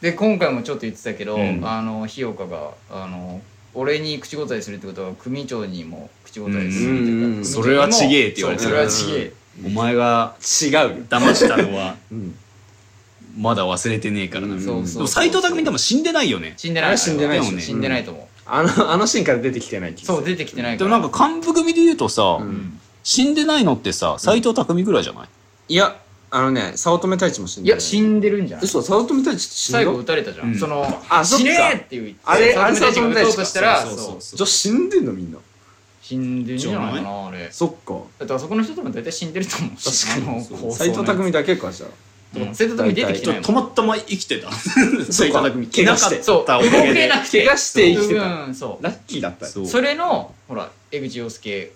で今回もちょっと言ってたけど、うん。あの日岡があの俺に口答えするってことは組長にも口答えするっていうか、それはちげえって言われてる。それはちげえ。お前が違うよ。騙したのは [LAUGHS] うん。まだ忘れてねえからな、うんそうそう。でも斎藤匠多分死んでないよね。死んでないあれ死んでないでしょ死んでないと思う、あのあのシーンから出てきてない気がする。そう出てきてないでから。もなんか幹部組で言うとさ、うん。死んでないのってさ斎藤匠ぐらいじゃない、いやあのね早乙女太一も死んでい。や死んでるんじゃない。嘘早乙女太一って死んだ最後撃たれたじゃん、うん。そのあそっか。死ねえっていうあれあれ早乙女太一が撃とうとしたらそうそうそうそう。じゃあ死んでんのみんな。死んでんじゃないかなあれ。そっか。だってあそこの人とも大体死んでると思うし。確かに。斎藤匠だけかじゃあうん。生徒匠出てきてたまたま生きてた [LAUGHS] そうか斉藤匠怪我していなかそう動けなくて怪我して生きてたう。んそう。ラッキーだったよ。そう。それのほら江口洋介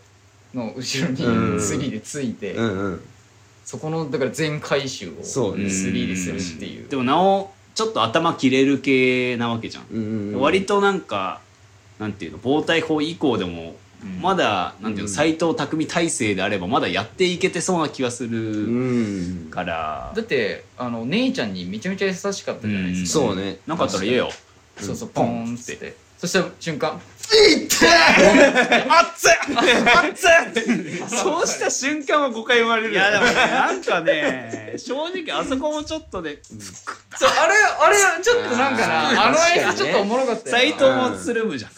の後ろにうん。3でついて、うんうん。そこのだから全回収をそう。ね3でするっていう。でもなおちょっと頭切れる系なわけじゃん、うんうん割となんかなんていうの防体法以降でもうんまだなんていうのうん。斎藤匠体制であればまだやっていけてそうな気がすうるん。から。だってあの姉ちゃんにめちゃめちゃ優しかったじゃないですか、そうね。なんかあったら言えよ。そうそうポン。ってそしたら瞬間。そうした瞬間は誤解生まれる。いやでもねなんかね正直あそこもちょっとねそうあれあれちょっとなんかなあのちょっとおもろかったよ斎藤もつるむじゃん。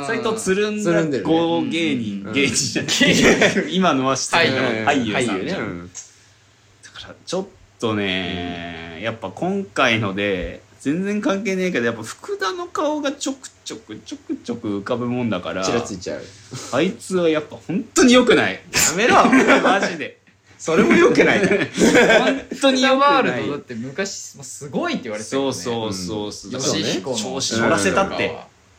うん。斎藤つるんだ芸人うん。芸人じゃない今のは失礼俳優さん。だからちょっとね、やっぱ今回ので全然関係ねえけどやっぱ福田の顔がちょくちょくちょくちょく浮かぶもんだからちらついちゃう。あいつはやっぱ本当に良くない。やめろマジで。それもよくない。ね本当にニ良くない。ワールドだって昔もうすごいって言われてたよね。そうそうそうそう、だから吉彦の調子乗らせたって、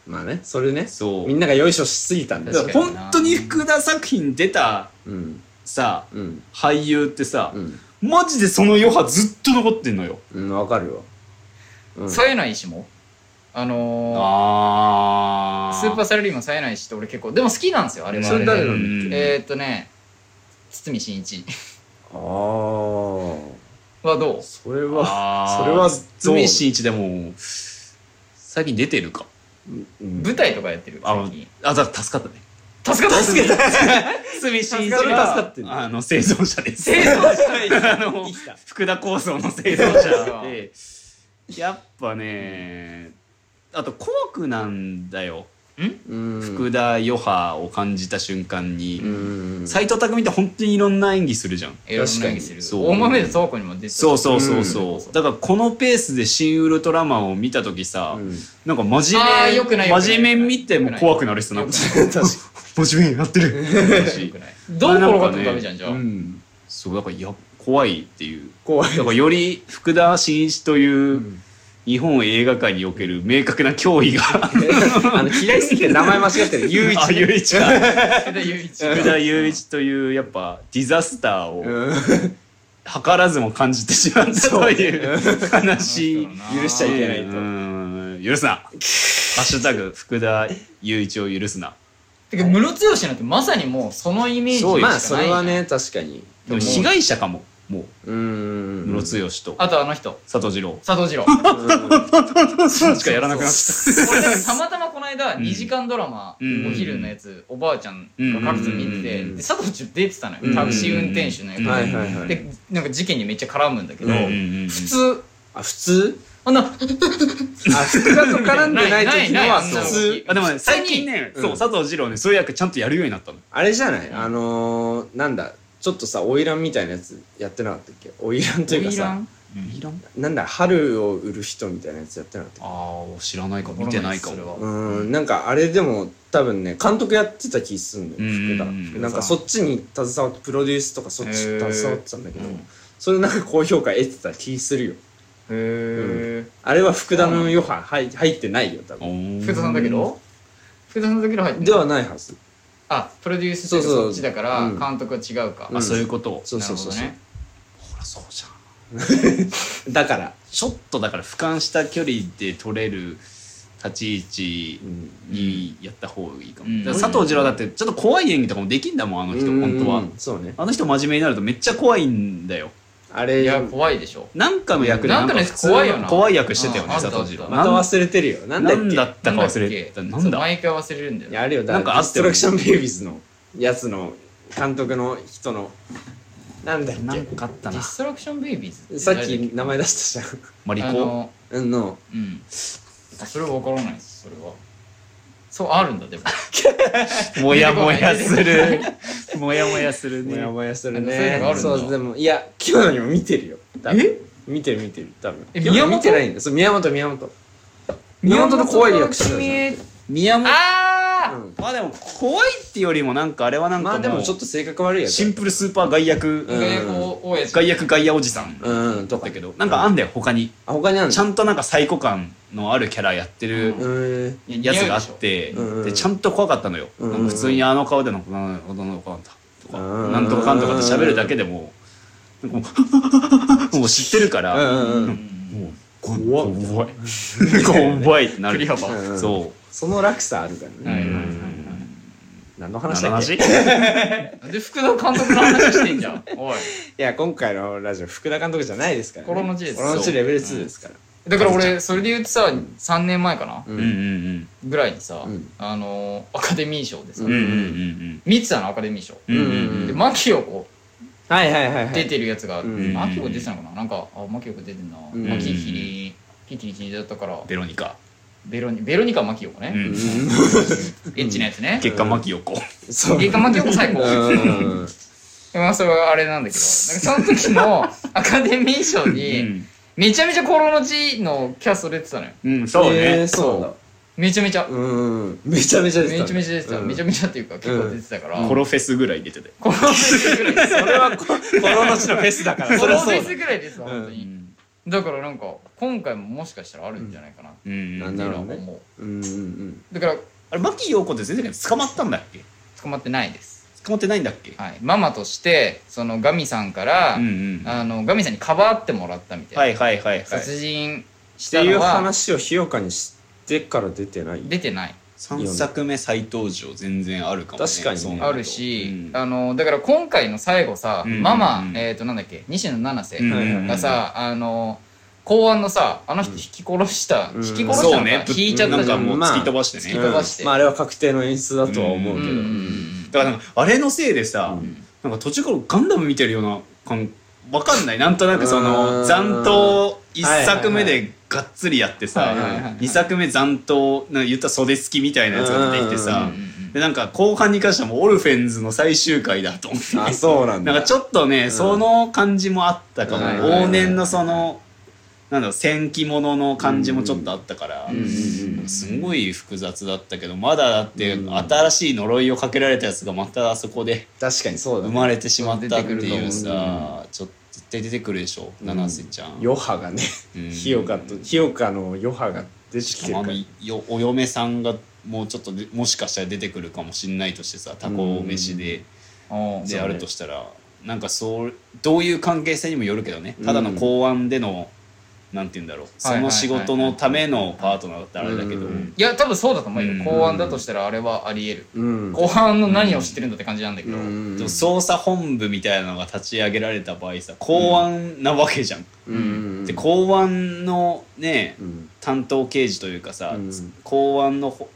まあねそれね。そう。みんながよいしょしすぎたんだよ。だから本当に福田作品出たうん。さうん。俳優ってさ、うん。マジでその余波ずっと残ってんのよ。うんわかるようん。冴えない石も。あのあー。スーパーサラリーマン冴えない石って俺結構でも好きなんですよあれは。あれそれ誰でなんだっけえーっとね堤真一。ああはどう？それはそれは堤真一でも最近出てるか。うん。舞台とかやってるあ最近。あだ助かったね。助かった。助かった。堤真一助かって。あの製造者です。製造者 [LAUGHS] あの福田構想の製造者でやっぱねあと怖くなんだよ。うん？福田余波を感じた瞬間に。うん。斎藤匠って本当にいろんな演技するじゃん。エロスナギする。そう。大豆で倉庫にも出てた。そうそうそうそう、うん。だからこのペースで「新ウルトラマン」を見た時さ、うん。なんか真面あーよくないよくない。目真面目見ても怖くなる人なんか [LAUGHS] 真面目にやってる。[LAUGHS] どう転がってもダメじゃんじゃあ、うん。そうだからいや怖いっていう。怖い。だからより福田真一という日本映画界における明確な脅威が。[LAUGHS] あの嫌いすぎて名前間違ってる。[LAUGHS] 雄一あ雄一か。福田雄一。福田雄一というやっぱディザスターをうん。図らずも感じてしまったという話。許しちゃいけないと。うん。許すな。ハッシュタグ福田雄一を許すな。てかムロツヨシなんてまさにもうそのイメージしかないまあそれはね確かにでも被害者かももう。うん。ムロツヨシと。あとあの人。佐藤二郎佐藤二郎しかやらなくなっちゃっ俺たまたまこの間うん。2時間ドラマ、うん。お昼のやつおばあちゃんが各自見てて、うん。で佐藤二郎出てたのうん。よタクシー運転手の役で、うん。はいはいはい。でなんか事件にめっちゃ絡むんだけど、普通？あ普通？あんな [LAUGHS] あ福田と絡んでない時のは普通。あでもね最近ね、うんそう佐藤二郎ねそういう役ちゃんとやるようになったの。あれじゃない？あのーなんだ？ちょっとさ花魁みたいなやつやってなかったっけ？花魁というかさ花魁？いらんなんだ春を売る人みたいなやつやってなかったっああ知らないかも。見てないかそれは。もけうんなんかあれでも多分ね監督やってた気すんのようん福うん田なんかそっちに携わってプロデュースとかそっち携わってたんだけどうん。それなんか高評価得てた気するよ。へあれは福田の余波入入ってないよ多分。え福田さんだけど？福田さんだけど入ってではないはずあプロデュースしてそうそう。そっちだからうん。監督は違うか、うん。あそういうこと。そうそうそう。そう、なるほらそうじゃん。[LAUGHS] だからちょっとだから俯瞰した距離で取れる立ち位置うん。にやった方がいいかも、うん。だから佐藤二郎だってちょっと怖い演技とかもできんだもんあの人本当は。うん。そうね。あの人真面目になるとめっちゃ怖いんだよあれ。いや怖いでしょ。なんかの役でなんかの普通怖いよな。怖い役してたよね佐藤二郎また忘れてるよ。なんだっけ？なんだったか忘れた。ななんんだ毎回忘れるんだよあれよ。だなんかあディストラクションベイビーズのやつの監督の人のなんだっなんけかあったな。ディストラクションベイビーズさっ誰だき名前出したじあマリコのゃんうんの。うん。あそれは分からないですそれはそうあるんだでも。もやもやする。もやもやするね。もやもやするね。そうでもいや今日のにも見てるよ。え？見てる見てる多分。え今日の宮本見てないんだそう宮本宮本。宮本の怖い役してたじゃん宮宮本あうん。まあでも怖いっていうよりもなんかあれはなんかまあでもちょっと性格悪いやつ。シンプルスーパー外役。うん。外役多いやつ外役外野おじさん。うん。とか。だったけどなんかあんだよ他に。あ他にあるの？ちゃんとなんかサイコ感のあるキャラやってるうーん。やつがあってでちゃんと怖かったのよ。うん。うんなんか普通にあの顔でなんかなんかなんだとか。うん。なんとかかんとかって喋るだけでもなんかもう [LAUGHS] もう知ってるからうんうんうん。もう怖い。怖い。怖いってなる。[LAUGHS] そうその落差あるからね。何の話だっけ？[LAUGHS] で福田監督の話してんじゃん？[LAUGHS] おい。や今回のラジオ福田監督じゃないですからね。心の地です心の地レベル2ですから。だから俺それで言うとさ3年前かな？ううん。うんぐらいにさうん。あのーアカデミー賞でさうんうんうんうん。見てたのアカデミー賞。うんうんうん。で牧陽子はいはいはいはい。出てるやつがうん牧陽子出てたのかな？なんかあ牧陽子出てんな。うん牧ひりキキリキリだったから。ベロニカベロニベロニカ牧陽子ね。うん。[LAUGHS] エッチなやつね。結果マキヨコ。そう。結果牧陽子最高。うん。まあそれはあれなんだけど。なんかその時の [LAUGHS] アカデミー賞うにん。めちゃめちゃ心の地のキャスト出てたのよ。うんそうえーねそうだ。めちゃめちゃ。うん。めちゃめちゃ出てためちゃめちゃ出てた。めちゃめちゃっていうか結構出てたから。コロフェスぐらい出ててこのフェスぐらい。[LAUGHS] それはこ心の地のフェスだから。このフェスぐらいですわうん本当に。だからなんか今回ももしかしたらあるんじゃないかな。っていうのは思う。うんうんだからあれマキヨコって全然捕まったんだっけ？捕まってないです。捕まってないんだっけ？はい。ママとしてそのガミさんからうんうんあのガミさんにかばってもらったみたいな。はいはいはいはい。殺人しっていうたのは話をひよかにしてから出てない？出てない。3作目再登場全然あるかもね。確かにね。そうなと。あるし、うん。あのだから今回の最後さ、うん。ママ、うんえっ、となんだっけ？西野七瀬うんはいはいがさ、あの公安のさあの人引き殺した、うん。引き殺したのか、そうね。引いちゃったじゃん、なんかもうまあ突き飛ばして突きね飛ばして。まああれは確定の演出だとは思うけど。うん。うん。うん。だからなんかあれのせいでさうん。なんか途中からガンダム見てるような感わかんない。なんとなくそうのん。残党1作目でがっつりやってさはいはいはいはい。2作目残党なんか言ったら袖付きみたいなやつが出てきてうんさでなんか後半に関してはもうオルフェンズの最終回だと思って。あそうなんだ。なんかちょっとね、ん。その感じもあったかも、はいはいはい。往年のそのなんだろう戦記物の感じもちょっとあったから、うんうんうん。すごい複雑だったけどまだだってうん。新しい呪いをかけられたやつがまたあそこで確かにそうだ生ねまれてしまったっていうさちょっと絶対出てくるでしょ、七瀬ちゃん。余波がねうん。ひよかとひよかの余波が出てきてるお嫁さんがもうちょっとでもしかしたら出てくるかもしれないとしてさタコ飯で。であるとしたらなんかそうどういう関係性にもよるけどね。ただの公安での、なんて言うんだろう。その仕事のためのパートナーだったらあれだけど、うんいや多分そうだと思うよ、うん。公安だとしたらあれはあり得る、うん。公安の何を知ってるんだって感じなんだけど、うんでも捜査本部みたいなのが立ち上げられた場合さ公安なわけじゃん、うんで公安のねうん。担当刑事というかさ、うん。公安のほ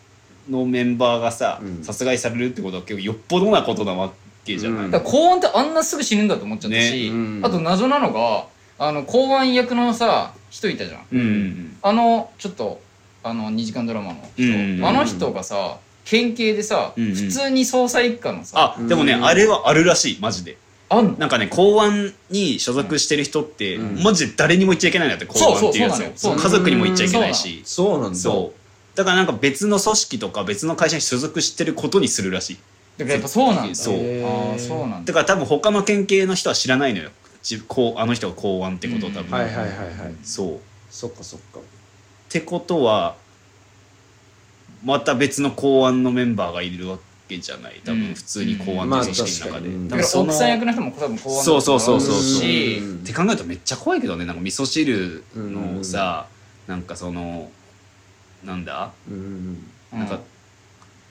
のメンバーがさうん。殺害されるってことは結構よっぽどなことなわけじゃない、うん。だから公安ってあんなすぐ死ぬんだと思っちゃったし、ね。うん。あと謎なのがあの公安役のさ人いたじゃん。うんうんあのちょっとあの2時間ドラマの人、うんあの人がさ県警でさ、うんうん。普通に捜査一課のさあでもね、うん。あれはあるらしいマジで。あんの？なんかね公安に所属してる人って、うん。マジで誰にも言っちゃいけないんだって公安っていうやつ。をそうそうそう。なのよ家族にも言っちゃいけないし。そうなんだ。そう。だからなんか別の組織とか別の会社に所属してることにするらしい。だからやっぱそうなんだ。そう。ああそうなんだ。だから多分他の県警の人は知らないのよ。じこうあの人が公安ってことを多分、うんはいはいはいはい。そう。っそっかそっか。てことはまた別の公安のメンバーがいるわけじゃない。多うん。分普通に公安っていう組織の中で、まあ確かに。だからその奥さん役の人も多分公安だそうそうそうそう。し。うん。って考えるとめっちゃ怖いけどね。なんか味噌汁のさ、なんかそのなんだ？うん。うなんか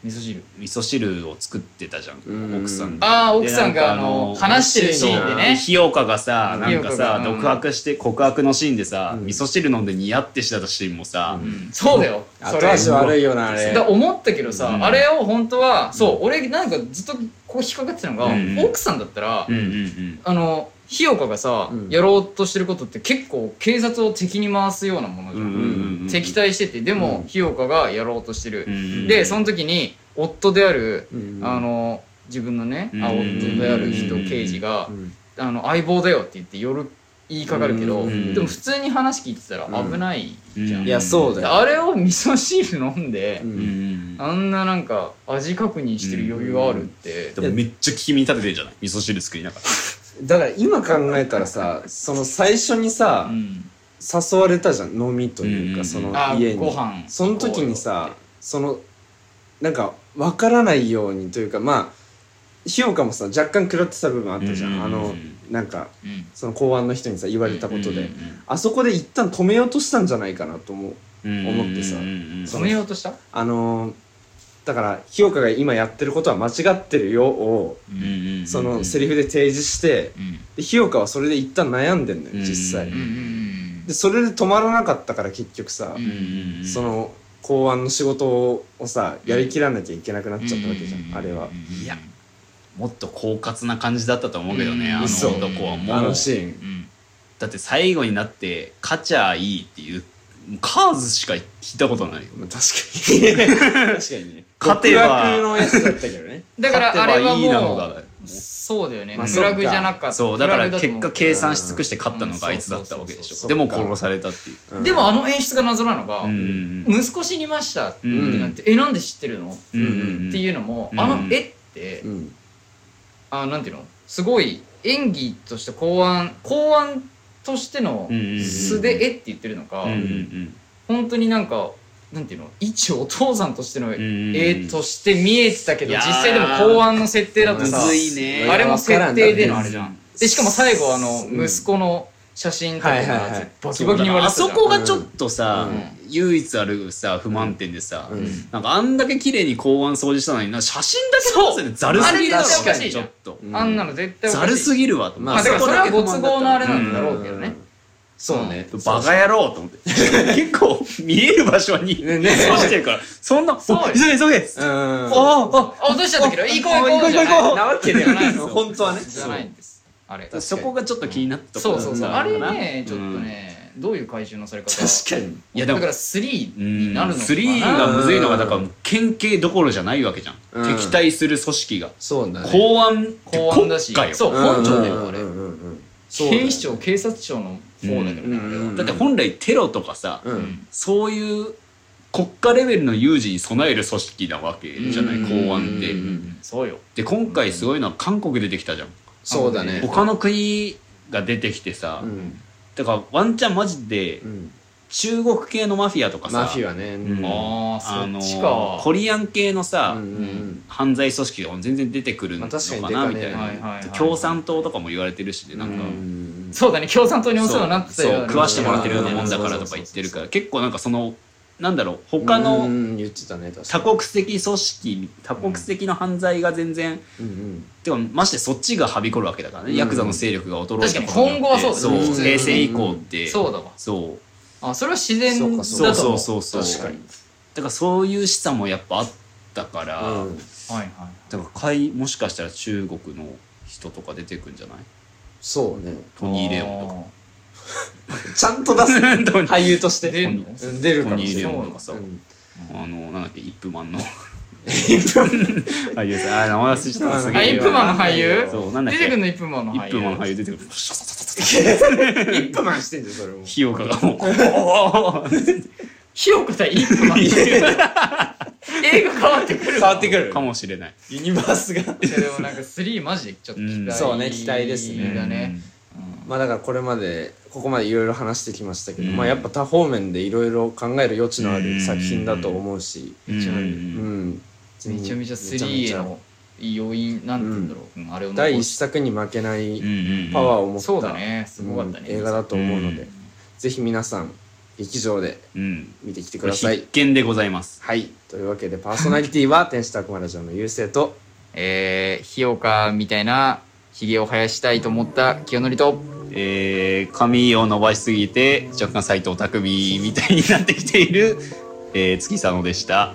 味噌汁。味噌汁を作ってたじゃん、うん。奥さんが。ああ奥さんがあの話してるシーンでね。ひよかがさなんかさがうん独白して告白のシーンでさ、うん。味噌汁飲んでニヤってしたシーンもさ、うん。そうだよ。それ。後足悪いよなあれ。だ思ったけどさ、うん。あれを本当は、そう俺なんかずっとこう引っかかってたのが、うん。奥さんだったら、うんうんうん。あのひよかがさ、うん。やろうとしてることって結構警察を敵に回すようなものじゃん、うんうんうん敵対しててでも、うん。ひよかがやろうとしてる、うんうんでその時に夫である、うんあの自分のね、あうん夫である人、うん刑事が、うんあの相棒だよって言って夜言いかかるけど、うんでも普通に話聞いてたら危ないじゃん、うん。いやそうだよ。あれを味噌汁飲んで、うん。うんうんあんななんか味確認してる余裕があるって。でもめっちゃ聞き身立ててるじゃない？味噌汁作りながらだから今考えたらさその最初にさ、うん誘われたじゃん飲みというか、うん。そのあ家に。ご飯。その時にさそのなんか分からないようにというかまあひよかもさ若干食らってた部分あったじゃん、うんあのなんかうん。その公安の人にさ言われたことで、うんあそこで一旦止めようとしたんじゃないかなと思う。うん思ってさ。止めようとした？あのーだからひよかが今やってることは間違ってるよをそのセリフで提示してうん。でひよかはそれで一旦悩んでんのようん。実際。でそれで止まらなかったから結局さ、その公安の仕事をさやりきらなきゃいけなくなっちゃったわけじゃん、あれは、いやもっと狡猾な感じだったと思うけどね、うん。あの嘘。男は。もう。あのシーン。うん。だって最後になって「勝ちゃいい」っていうカーズしか聞いたことないよ。まあ確かに。[LAUGHS] 確かにね勝てば。のやつだったけどね。だからあれは勝てばいいなのそうだよね。まあフラグじゃなかった。そうだから結果計算しす尽くして勝ったのがあいつだったわけでしうんょでも殺されたっていう。うん。でもあの演出が謎なのが、うん。息子死にましたってうんなって、えなんで知ってるの、うん。うんっていうのも、うん。あの絵って、うん。あなんていうの？すごい演技として公安公安としてのうんうんうん素で絵って言ってるのか、うんうん。本当になんかなんていうの？一お父さんとしてのうん絵として見えてたけど、実際でも公安の設定だとさあれも設定でのあれじゃうんんでしかも最後あのうん。息子の写真とかバキバキに言われあてたじゃん。そこがちょっとさ、うん。唯一あるさ不満点でさ、うん。なんかあんだけ綺麗に公安掃除したのにな写真だけ撮ってざるすぎるだちょっと。うんあんなの絶対ざるすぎるわと思まって。まあだからそれはご都合のあれななんだろうけどね、そうね。バカ野郎と思って。[LAUGHS] 結構見える場所にねね。そうしてるから。そんなそう急げ急げ。っつってうん。あああ落としちゃったけ？ど行こう行こう行こう行こうなわけではない。のそう本当はね。じゃないんです。あれ。あそこがちょっと気になったところそうそうそう。あれねちょっとねどういう回収のされ方？確かに。いやでもだから3うんになるのかな。3がむずいのがだから県警どころじゃないわけじゃん、うん。敵対する組織が。そうだね。公安公安だし。そう本庁だよあれ。警視庁警察庁の方だけどねうん。だって本来テロとかさ、うん。そういう国家レベルの有事に備える組織なわけじゃない？うん。公安って。うん。うん。そうよ。で今回すごいのは韓国出てきたじゃん。そうだね。他の国が出てきてさ、うん。だからワンチャンマジでうん中国系のマフィアとかさ。マフィアね。うん。あーあのそっちか。コリアン系のさ、うんうん犯罪組織が全然出てくるのかまあ確かになみたいな、はいはいはい。共産党とかも言われてるしでなんか、うんそうだね共産党にお世話になってたそうよ食わしてもらってるようなもんだからとか言ってるから結構なんかそのなんだろう他うのん言ってたね確か多に国籍組織多国籍の犯罪が全然、うんうん。てかましてそっちがはびこるわけだからね、うんヤクザの勢力が衰え確かに今後はそうだそうね平成以降って。そうだわ。そうあそれは自然そうかだそうと思そうそうそう。確かに。だからそういう示唆もやっぱあったから、うん。はいはいだからかいもしかしたら中国の人とか出てくんじゃない？そうね。トニー・レオンとか。[LAUGHS] ちゃんと出す。[LAUGHS] 俳優として。出ん。のうん。出るかもしれないトニーレオンとかさ。うん。あのなんだっけイップマンの俳優さんあ名前忘れちゃったすげえあイップマンの俳優？そうなんだっけ？出てくるのイップマンのイ俳優。ップマンの俳優出てくる。イップマンしてんじゃんそれも。ひよかがもうおーひよこ対イップマン映画変わってくる。変わってくるかもしれない。ユニバースが。でもなんか3マジでちょっと期うん待そうね期待ですね。だね。まあだからこれまでここまでいろいろ話してきましたけど、うん。まあやっぱ多方面でいろいろ考える余地のある作品だと思うし、うんめっちゃめちゃめちゃめちゃめち3へゃの要因なんて言うんだろう、うんあれを残第一し作に負けないうんパワーを持った、そうだね。すごかったね、うん映画だと思うので、うん。ぜひ皆さん劇場でうん。見てきてください。必見でございます。はい。というわけでパーソナリティは天使と悪魔ラジオの優勢と。えー、ひよかみたいなひげを生やしたいと思った清則と。えー髪を伸ばしすぎて若干斎藤工みたいになってきている、えー月佐野でした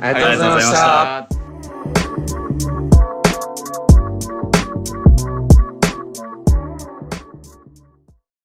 ありがとうございました。